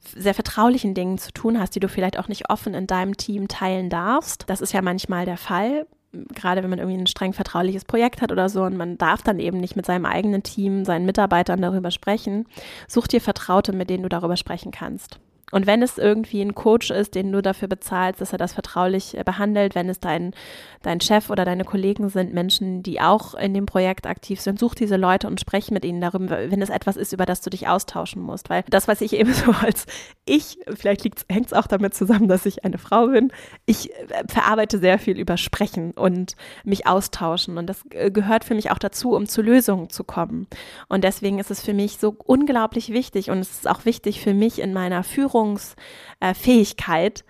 Speaker 1: sehr vertraulichen Dingen zu tun hast, die du vielleicht auch nicht offen in deinem Team teilen darfst, das ist ja manchmal der Fall, gerade wenn man irgendwie ein streng vertrauliches Projekt hat oder so und man darf dann eben nicht mit seinem eigenen Team, seinen Mitarbeitern darüber sprechen, such dir Vertraute, mit denen du darüber sprechen kannst. Und wenn es irgendwie ein Coach ist, den du dafür bezahlst, dass er das vertraulich äh, behandelt, wenn es dein, dein Chef oder deine Kollegen sind, Menschen, die auch in dem Projekt aktiv sind, such diese Leute und sprech mit ihnen darüber, wenn es etwas ist, über das du dich austauschen musst. Weil das, was ich eben so als ich, vielleicht hängt es auch damit zusammen, dass ich eine Frau bin, ich äh, verarbeite sehr viel über Sprechen und mich austauschen. Und das äh, gehört für mich auch dazu, um zu Lösungen zu kommen. Und deswegen ist es für mich so unglaublich wichtig und es ist auch wichtig für mich in meiner Führung, Führungsfähigkeit,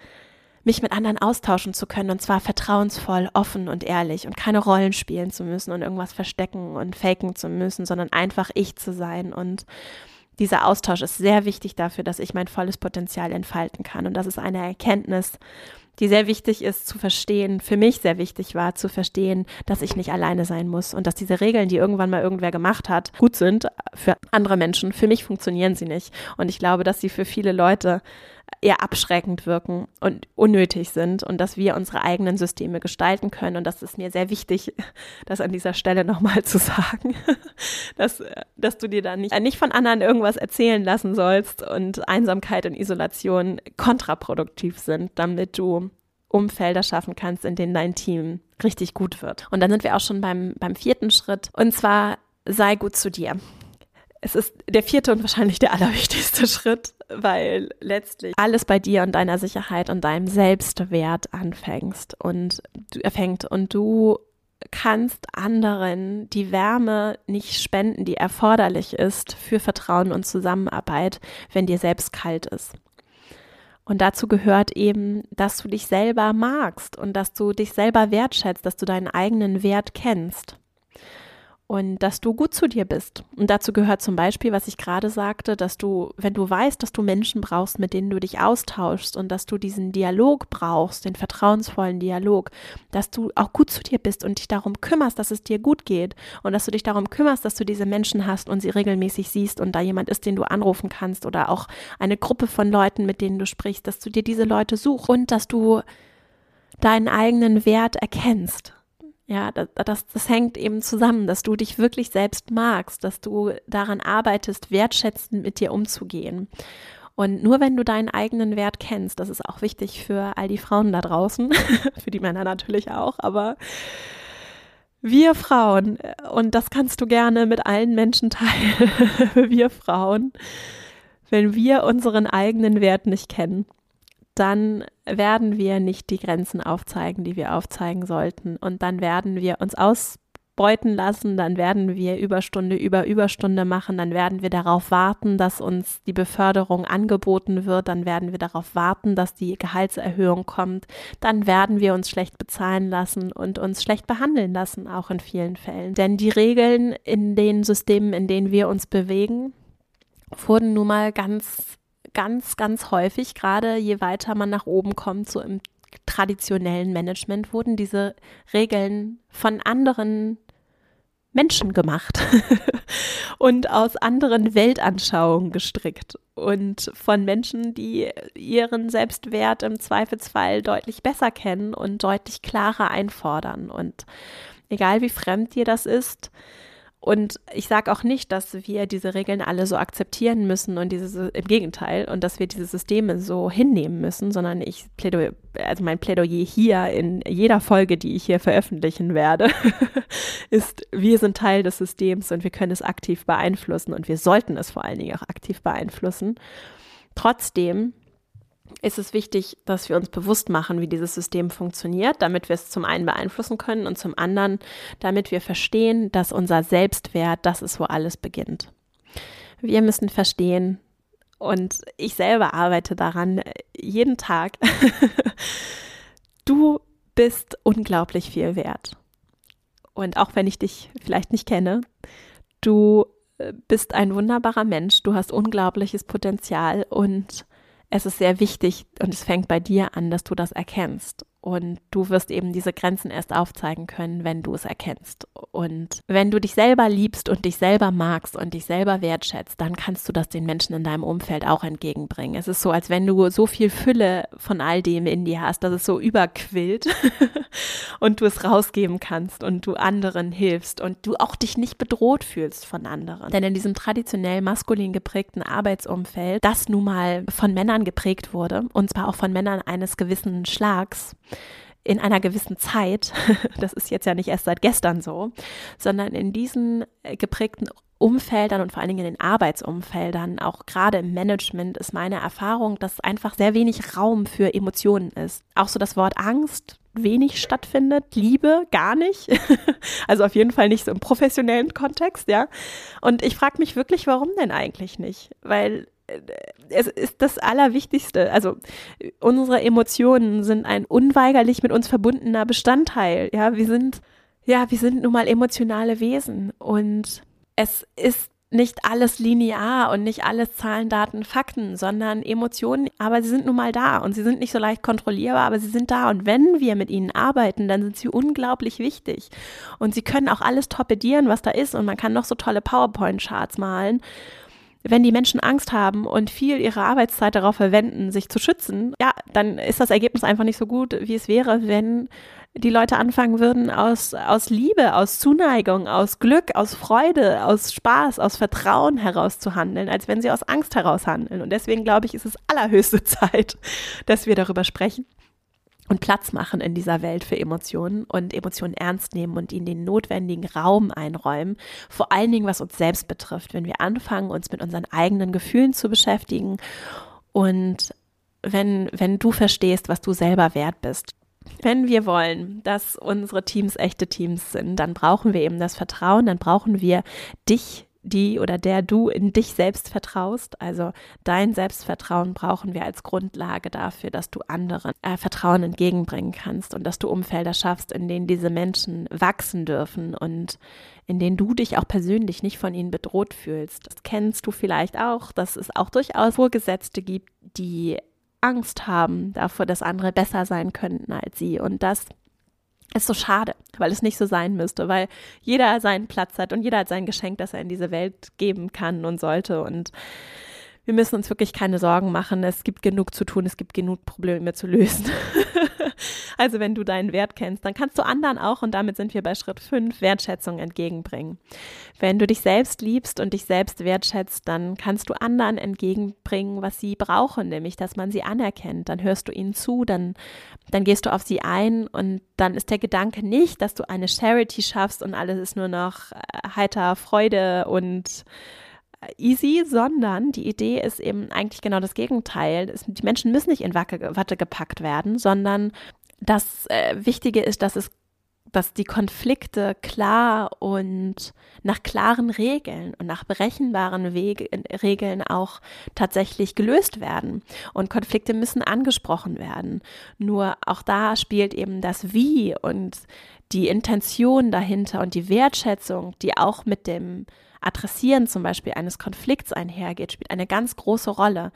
Speaker 1: mich mit anderen austauschen zu können und zwar vertrauensvoll, offen und ehrlich und keine Rollen spielen zu müssen und irgendwas verstecken und faken zu müssen, sondern einfach ich zu sein und dieser Austausch ist sehr wichtig dafür, dass ich mein volles Potenzial entfalten kann. Und das ist eine Erkenntnis, die sehr wichtig ist zu verstehen, für mich sehr wichtig war zu verstehen, dass ich nicht alleine sein muss und dass diese Regeln, die irgendwann mal irgendwer gemacht hat, gut sind für andere Menschen. Für mich funktionieren sie nicht. Und ich glaube, dass sie für viele Leute eher abschreckend wirken und unnötig sind und dass wir unsere eigenen Systeme gestalten können. Und das ist mir sehr wichtig, das an dieser Stelle nochmal zu sagen, dass, dass du dir da nicht, nicht von anderen irgendwas erzählen lassen sollst und Einsamkeit und Isolation kontraproduktiv sind, damit du Umfelder schaffen kannst, in denen dein Team richtig gut wird. Und dann sind wir auch schon beim, beim vierten Schritt. Und zwar sei gut zu dir es ist der vierte und wahrscheinlich der allerwichtigste Schritt, weil letztlich alles bei dir und deiner Sicherheit und deinem Selbstwert anfängst und du erfängt und du kannst anderen die Wärme nicht spenden, die erforderlich ist für Vertrauen und Zusammenarbeit, wenn dir selbst kalt ist. Und dazu gehört eben, dass du dich selber magst und dass du dich selber wertschätzt, dass du deinen eigenen Wert kennst und dass du gut zu dir bist. Und dazu gehört zum Beispiel, was ich gerade sagte, dass du, wenn du weißt, dass du Menschen brauchst, mit denen du dich austauschst und dass du diesen Dialog brauchst, den vertrauensvollen Dialog, dass du auch gut zu dir bist und dich darum kümmerst, dass es dir gut geht und dass du dich darum kümmerst, dass du diese Menschen hast und sie regelmäßig siehst und da jemand ist, den du anrufen kannst oder auch eine Gruppe von Leuten, mit denen du sprichst, dass du dir diese Leute suchst und dass du deinen eigenen Wert erkennst ja, das, das, das hängt eben zusammen, dass du dich wirklich selbst magst, dass du daran arbeitest, wertschätzend mit dir umzugehen. Und nur wenn du deinen eigenen Wert kennst, das ist auch wichtig für all die Frauen da draußen, für die Männer natürlich auch, aber wir Frauen, und das kannst du gerne mit allen Menschen teilen, wir Frauen, wenn wir unseren eigenen Wert nicht kennen, dann werden wir nicht die Grenzen aufzeigen, die wir aufzeigen sollten. Und dann werden wir uns ausbeuten lassen, dann werden wir Überstunde über Überstunde machen, dann werden wir darauf warten, dass uns die Beförderung angeboten wird, dann werden wir darauf warten, dass die Gehaltserhöhung kommt, dann werden wir uns schlecht bezahlen lassen und uns schlecht behandeln lassen, auch in vielen Fällen. Denn die Regeln in den Systemen, in denen wir uns bewegen, wurden nun mal ganz ganz, ganz häufig, gerade je weiter man nach oben kommt, so im traditionellen Management, wurden diese Regeln von anderen Menschen gemacht und aus anderen Weltanschauungen gestrickt und von Menschen, die ihren Selbstwert im Zweifelsfall deutlich besser kennen und deutlich klarer einfordern. Und egal wie fremd dir das ist, und ich sage auch nicht, dass wir diese Regeln alle so akzeptieren müssen und diese, im Gegenteil, und dass wir diese Systeme so hinnehmen müssen, sondern ich plädoyer, also mein Plädoyer hier in jeder Folge, die ich hier veröffentlichen werde, ist, wir sind Teil des Systems und wir können es aktiv beeinflussen und wir sollten es vor allen Dingen auch aktiv beeinflussen. Trotzdem ist es wichtig, dass wir uns bewusst machen, wie dieses System funktioniert, damit wir es zum einen beeinflussen können und zum anderen, damit wir verstehen, dass unser Selbstwert das ist, wo alles beginnt. Wir müssen verstehen, und ich selber arbeite daran jeden Tag, du bist unglaublich viel wert. Und auch wenn ich dich vielleicht nicht kenne, du äh, bist ein wunderbarer Mensch, du hast unglaubliches Potenzial und es ist sehr wichtig und es fängt bei dir an, dass du das erkennst. Und du wirst eben diese Grenzen erst aufzeigen können, wenn du es erkennst. Und wenn du dich selber liebst und dich selber magst und dich selber wertschätzt, dann kannst du das den Menschen in deinem Umfeld auch entgegenbringen. Es ist so, als wenn du so viel Fülle von all dem in dir hast, dass es so überquillt und du es rausgeben kannst und du anderen hilfst und du auch dich nicht bedroht fühlst von anderen. Denn in diesem traditionell maskulin geprägten Arbeitsumfeld, das nun mal von Männern geprägt wurde, und zwar auch von Männern eines gewissen Schlags, in einer gewissen Zeit, das ist jetzt ja nicht erst seit gestern so, sondern in diesen äh, geprägten Umfeldern und vor allen Dingen in den Arbeitsumfeldern, auch gerade im Management, ist meine Erfahrung, dass einfach sehr wenig Raum für Emotionen ist. Auch so das Wort Angst wenig stattfindet, Liebe gar nicht. also auf jeden Fall nicht so im professionellen Kontext, ja. Und ich frage mich wirklich, warum denn eigentlich nicht? Weil es ist das Allerwichtigste. Also unsere Emotionen sind ein unweigerlich mit uns verbundener Bestandteil. Ja, wir sind, ja, wir sind nun mal emotionale Wesen. Und es ist nicht alles linear und nicht alles Zahlen, Daten, Fakten, sondern Emotionen, aber sie sind nun mal da und sie sind nicht so leicht kontrollierbar, aber sie sind da. Und wenn wir mit ihnen arbeiten, dann sind sie unglaublich wichtig. Und sie können auch alles torpedieren, was da ist. Und man kann noch so tolle PowerPoint-Charts malen wenn die Menschen Angst haben und viel ihrer Arbeitszeit darauf verwenden, sich zu schützen, ja, dann ist das Ergebnis einfach nicht so gut, wie es wäre, wenn die Leute anfangen würden, aus, aus Liebe, aus Zuneigung, aus Glück, aus Freude, aus Spaß, aus Vertrauen heraus zu handeln, als wenn sie aus Angst heraus handeln. Und deswegen glaube ich, ist es allerhöchste Zeit, dass wir darüber sprechen und Platz machen in dieser Welt für Emotionen und Emotionen ernst nehmen und ihnen den notwendigen Raum einräumen. Vor allen Dingen, was uns selbst betrifft, wenn wir anfangen, uns mit unseren eigenen Gefühlen zu beschäftigen und wenn, wenn du verstehst, was du selber wert bist. Wenn wir wollen, dass unsere Teams echte Teams sind, dann brauchen wir eben das Vertrauen, dann brauchen wir dich die oder der du in dich selbst vertraust. Also dein Selbstvertrauen brauchen wir als Grundlage dafür, dass du anderen äh, Vertrauen entgegenbringen kannst und dass du Umfelder schaffst, in denen diese Menschen wachsen dürfen und in denen du dich auch persönlich nicht von ihnen bedroht fühlst. Das kennst du vielleicht auch, dass es auch durchaus Vorgesetzte gibt, die Angst haben davor, dass andere besser sein könnten als sie und das ist so schade, weil es nicht so sein müsste, weil jeder seinen Platz hat und jeder hat sein Geschenk, das er in diese Welt geben kann und sollte. Und wir müssen uns wirklich keine Sorgen machen. Es gibt genug zu tun, es gibt genug Probleme zu lösen. also wenn du deinen Wert kennst, dann kannst du anderen auch, und damit sind wir bei Schritt 5, Wertschätzung entgegenbringen. Wenn du dich selbst liebst und dich selbst wertschätzt, dann kannst du anderen entgegenbringen, was sie brauchen, nämlich dass man sie anerkennt. Dann hörst du ihnen zu, dann, dann gehst du auf sie ein und dann ist der Gedanke nicht, dass du eine Charity schaffst und alles ist nur noch äh, heiter Freude und easy, sondern die Idee ist eben eigentlich genau das Gegenteil. Die Menschen müssen nicht in Watte gepackt werden, sondern das äh, Wichtige ist, dass es dass die Konflikte klar und nach klaren Regeln und nach berechenbaren Wege, Regeln auch tatsächlich gelöst werden. Und Konflikte müssen angesprochen werden. Nur auch da spielt eben das Wie und die Intention dahinter und die Wertschätzung, die auch mit dem Adressieren zum Beispiel eines Konflikts einhergeht, spielt eine ganz große Rolle.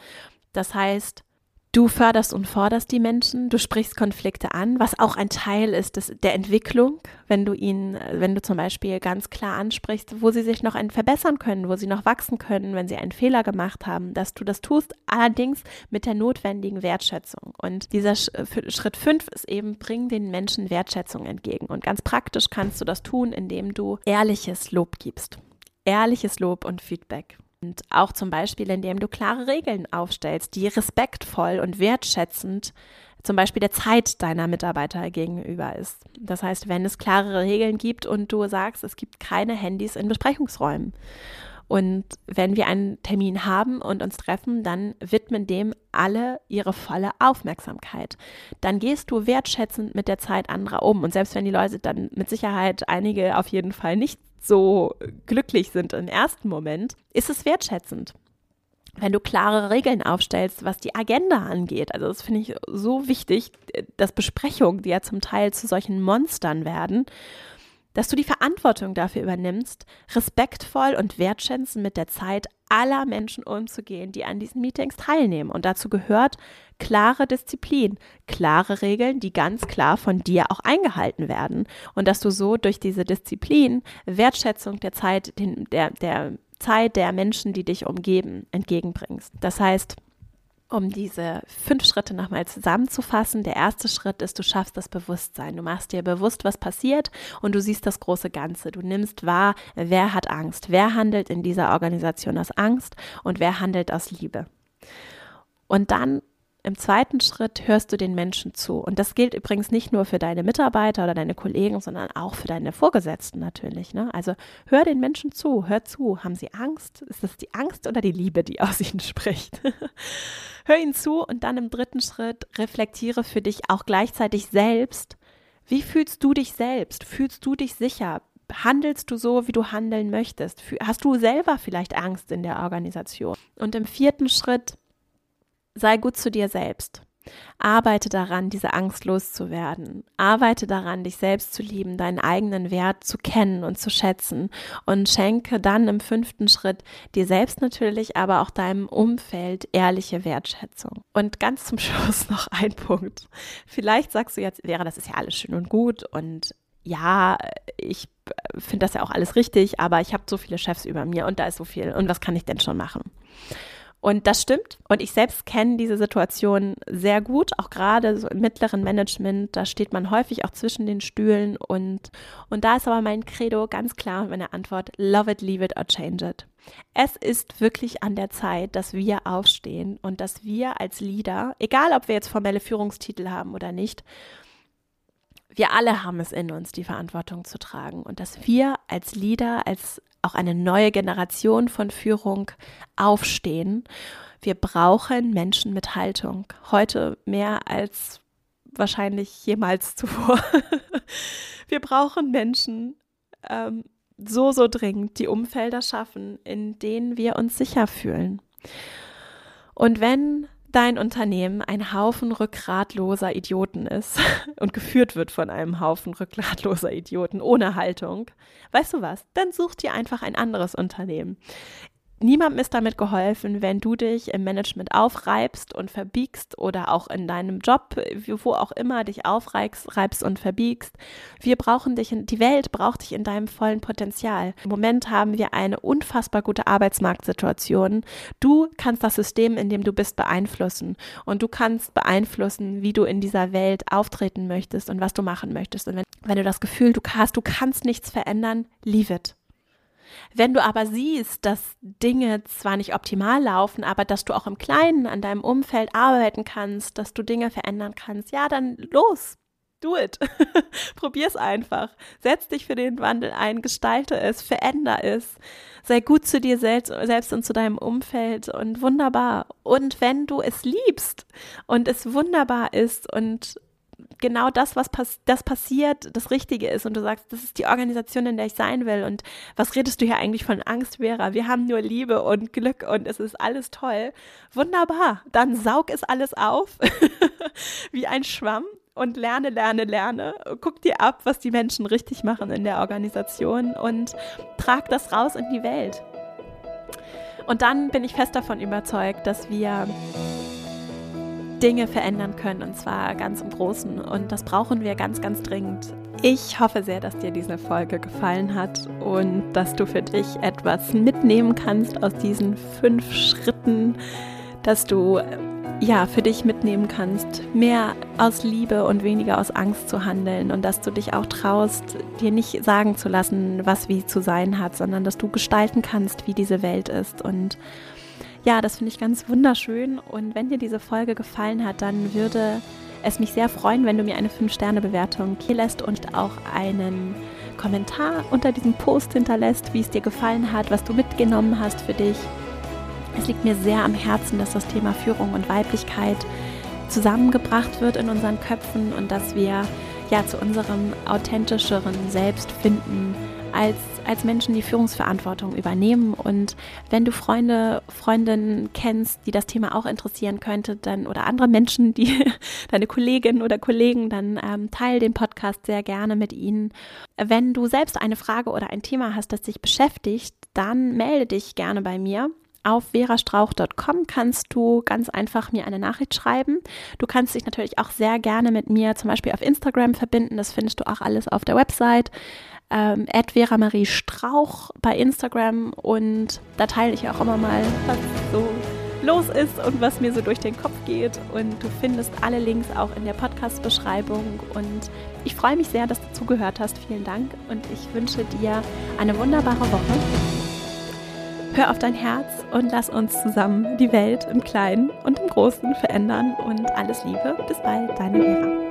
Speaker 1: Das heißt, du förderst und forderst die Menschen, du sprichst Konflikte an, was auch ein Teil ist des, der Entwicklung, wenn du ihnen, wenn du zum Beispiel ganz klar ansprichst, wo sie sich noch verbessern können, wo sie noch wachsen können, wenn sie einen Fehler gemacht haben, dass du das tust, allerdings mit der notwendigen Wertschätzung. Und dieser Schritt fünf ist eben, bring den Menschen Wertschätzung entgegen. Und ganz praktisch kannst du das tun, indem du ehrliches Lob gibst ehrliches Lob und Feedback. Und auch zum Beispiel, indem du klare Regeln aufstellst, die respektvoll und wertschätzend zum Beispiel der Zeit deiner Mitarbeiter gegenüber ist. Das heißt, wenn es klare Regeln gibt und du sagst, es gibt keine Handys in Besprechungsräumen. Und wenn wir einen Termin haben und uns treffen, dann widmen dem alle ihre volle Aufmerksamkeit. Dann gehst du wertschätzend mit der Zeit anderer um. Und selbst wenn die Leute dann mit Sicherheit einige auf jeden Fall nicht so glücklich sind im ersten Moment, ist es wertschätzend. Wenn du klare Regeln aufstellst, was die Agenda angeht, also das finde ich so wichtig, dass Besprechungen, die ja zum Teil zu solchen Monstern werden, dass du die Verantwortung dafür übernimmst, respektvoll und wertschätzend mit der Zeit aller Menschen umzugehen, die an diesen Meetings teilnehmen. Und dazu gehört klare Disziplin, klare Regeln, die ganz klar von dir auch eingehalten werden. Und dass du so durch diese Disziplin Wertschätzung der Zeit, der, der Zeit der Menschen, die dich umgeben, entgegenbringst. Das heißt, um diese fünf Schritte nochmal zusammenzufassen. Der erste Schritt ist, du schaffst das Bewusstsein. Du machst dir bewusst, was passiert und du siehst das große Ganze. Du nimmst wahr, wer hat Angst, wer handelt in dieser Organisation aus Angst und wer handelt aus Liebe. Und dann im zweiten Schritt hörst du den Menschen zu. Und das gilt übrigens nicht nur für deine Mitarbeiter oder deine Kollegen, sondern auch für deine Vorgesetzten natürlich. Ne? Also hör den Menschen zu, hör zu. Haben sie Angst? Ist das die Angst oder die Liebe, die aus ihnen spricht? hör ihnen zu und dann im dritten Schritt reflektiere für dich auch gleichzeitig selbst. Wie fühlst du dich selbst? Fühlst du dich sicher? Handelst du so, wie du handeln möchtest? Hast du selber vielleicht Angst in der Organisation? Und im vierten Schritt sei gut zu dir selbst. Arbeite daran, diese Angst loszuwerden. Arbeite daran, dich selbst zu lieben, deinen eigenen Wert zu kennen und zu schätzen. Und schenke dann im fünften Schritt dir selbst natürlich, aber auch deinem Umfeld ehrliche Wertschätzung. Und ganz zum Schluss noch ein Punkt. Vielleicht sagst du jetzt, wäre das ist ja alles schön und gut und ja, ich finde das ja auch alles richtig, aber ich habe so viele Chefs über mir und da ist so viel. Und was kann ich denn schon machen? Und das stimmt. Und ich selbst kenne diese Situation sehr gut, auch gerade so im mittleren Management. Da steht man häufig auch zwischen den Stühlen. Und, und da ist aber mein Credo ganz klar und meine Antwort: Love it, leave it or change it. Es ist wirklich an der Zeit, dass wir aufstehen und dass wir als Leader, egal ob wir jetzt formelle Führungstitel haben oder nicht, wir alle haben es in uns, die Verantwortung zu tragen und dass wir als Leader, als auch eine neue Generation von Führung aufstehen. Wir brauchen Menschen mit Haltung. Heute mehr als wahrscheinlich jemals zuvor. Wir brauchen Menschen ähm, so, so dringend, die Umfelder schaffen, in denen wir uns sicher fühlen. Und wenn dein Unternehmen ein Haufen rückgratloser Idioten ist und geführt wird von einem Haufen rückgratloser Idioten ohne Haltung, weißt du was? Dann such dir einfach ein anderes Unternehmen niemandem ist damit geholfen, wenn du dich im Management aufreibst und verbiegst oder auch in deinem Job, wo auch immer dich aufreibst reibst und verbiegst. Wir brauchen dich, in, die Welt braucht dich in deinem vollen Potenzial. Im Moment haben wir eine unfassbar gute Arbeitsmarktsituation. Du kannst das System, in dem du bist, beeinflussen und du kannst beeinflussen, wie du in dieser Welt auftreten möchtest und was du machen möchtest. Und wenn, wenn du das Gefühl du hast, du kannst nichts verändern, leave it. Wenn du aber siehst, dass Dinge zwar nicht optimal laufen, aber dass du auch im Kleinen an deinem Umfeld arbeiten kannst, dass du Dinge verändern kannst, ja, dann los. Do it. Probier's einfach. Setz dich für den Wandel ein, gestalte es, veränder es. Sei gut zu dir selbst, selbst und zu deinem Umfeld und wunderbar. Und wenn du es liebst und es wunderbar ist und genau das, was pass das passiert, das Richtige ist und du sagst, das ist die Organisation, in der ich sein will und was redest du hier eigentlich von Angst, Vera? Wir haben nur Liebe und Glück und es ist alles toll. Wunderbar, dann saug es alles auf wie ein Schwamm und lerne, lerne, lerne. Guck dir ab, was die Menschen richtig machen in der Organisation und trag das raus in die Welt. Und dann bin ich fest davon überzeugt, dass wir Dinge verändern können und zwar ganz im Großen. Und das brauchen wir ganz, ganz dringend. Ich hoffe sehr, dass dir diese Folge gefallen hat und dass du für dich etwas mitnehmen kannst aus diesen fünf Schritten, dass du ja für dich mitnehmen kannst, mehr aus Liebe und weniger aus Angst zu handeln und dass du dich auch traust, dir nicht sagen zu lassen, was wie zu sein hat, sondern dass du gestalten kannst, wie diese Welt ist und ja, das finde ich ganz wunderschön. Und wenn dir diese Folge gefallen hat, dann würde es mich sehr freuen, wenn du mir eine 5-Sterne-Bewertung hier lässt und auch einen Kommentar unter diesem Post hinterlässt, wie es dir gefallen hat, was du mitgenommen hast für dich. Es liegt mir sehr am Herzen, dass das Thema Führung und Weiblichkeit zusammengebracht wird in unseren Köpfen und dass wir ja zu unserem authentischeren Selbst finden als, als Menschen, die Führungsverantwortung übernehmen. Und wenn du Freunde, Freundinnen kennst, die das Thema auch interessieren könnte, dann oder andere Menschen, die deine Kolleginnen oder Kollegen, dann ähm, teile den Podcast sehr gerne mit ihnen. Wenn du selbst eine Frage oder ein Thema hast, das dich beschäftigt, dann melde dich gerne bei mir. Auf verastrauch.com kannst du ganz einfach mir eine Nachricht schreiben. Du kannst dich natürlich auch sehr gerne mit mir zum Beispiel auf Instagram verbinden. Das findest du auch alles auf der Website. Ähm, Vera Marie Strauch bei Instagram und da teile ich auch immer mal, was so los ist und was mir so durch den Kopf geht. Und du findest alle Links auch in der Podcast-Beschreibung. Und ich freue mich sehr, dass du zugehört hast. Vielen Dank und ich wünsche dir eine wunderbare Woche. Hör auf dein Herz und lass uns zusammen die Welt im Kleinen und im Großen verändern. Und alles Liebe. Bis bald, deine Vera.